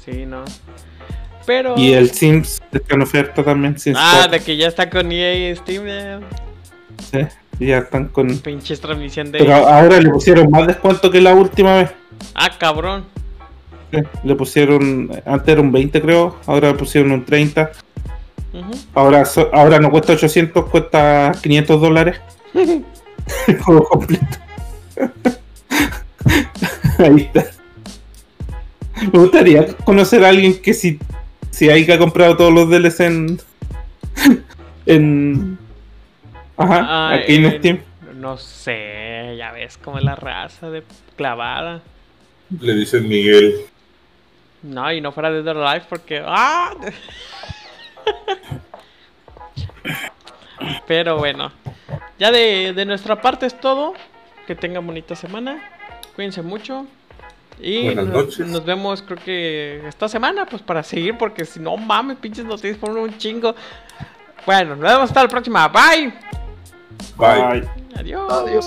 Sí, no. Pero. Y el Sims está en oferta también. Sims Ah, 4. de que ya está con EA y Steam. eh. Sí, ya están con. Pinches transmisión de. Pero ahora le pusieron más descuento que la última vez. Ah, cabrón. Le pusieron. Antes era un 20, creo. Ahora le pusieron un 30. Ujú. Ahora, ahora no cuesta 800, cuesta 500 dólares. El juego completo. Ahí está. Me gustaría conocer a alguien que si, si haya comprado todos los DLC en. en. Ajá, Ah, aquí en en- Steam. No sé, ya ves cómo es la raza de clavada. Le dicen Miguel. No, y no fuera de The Life porque. ¡Ah! Pero bueno. Ya de, de nuestra parte es todo. Que tengan bonita semana. Cuídense mucho. Y Buenas nos, noches. nos vemos, creo que esta semana, pues para seguir, porque si no mames, pinches noticias por un chingo. Bueno, nos vemos hasta la próxima. Bye. Bye. Adiós. Adiós.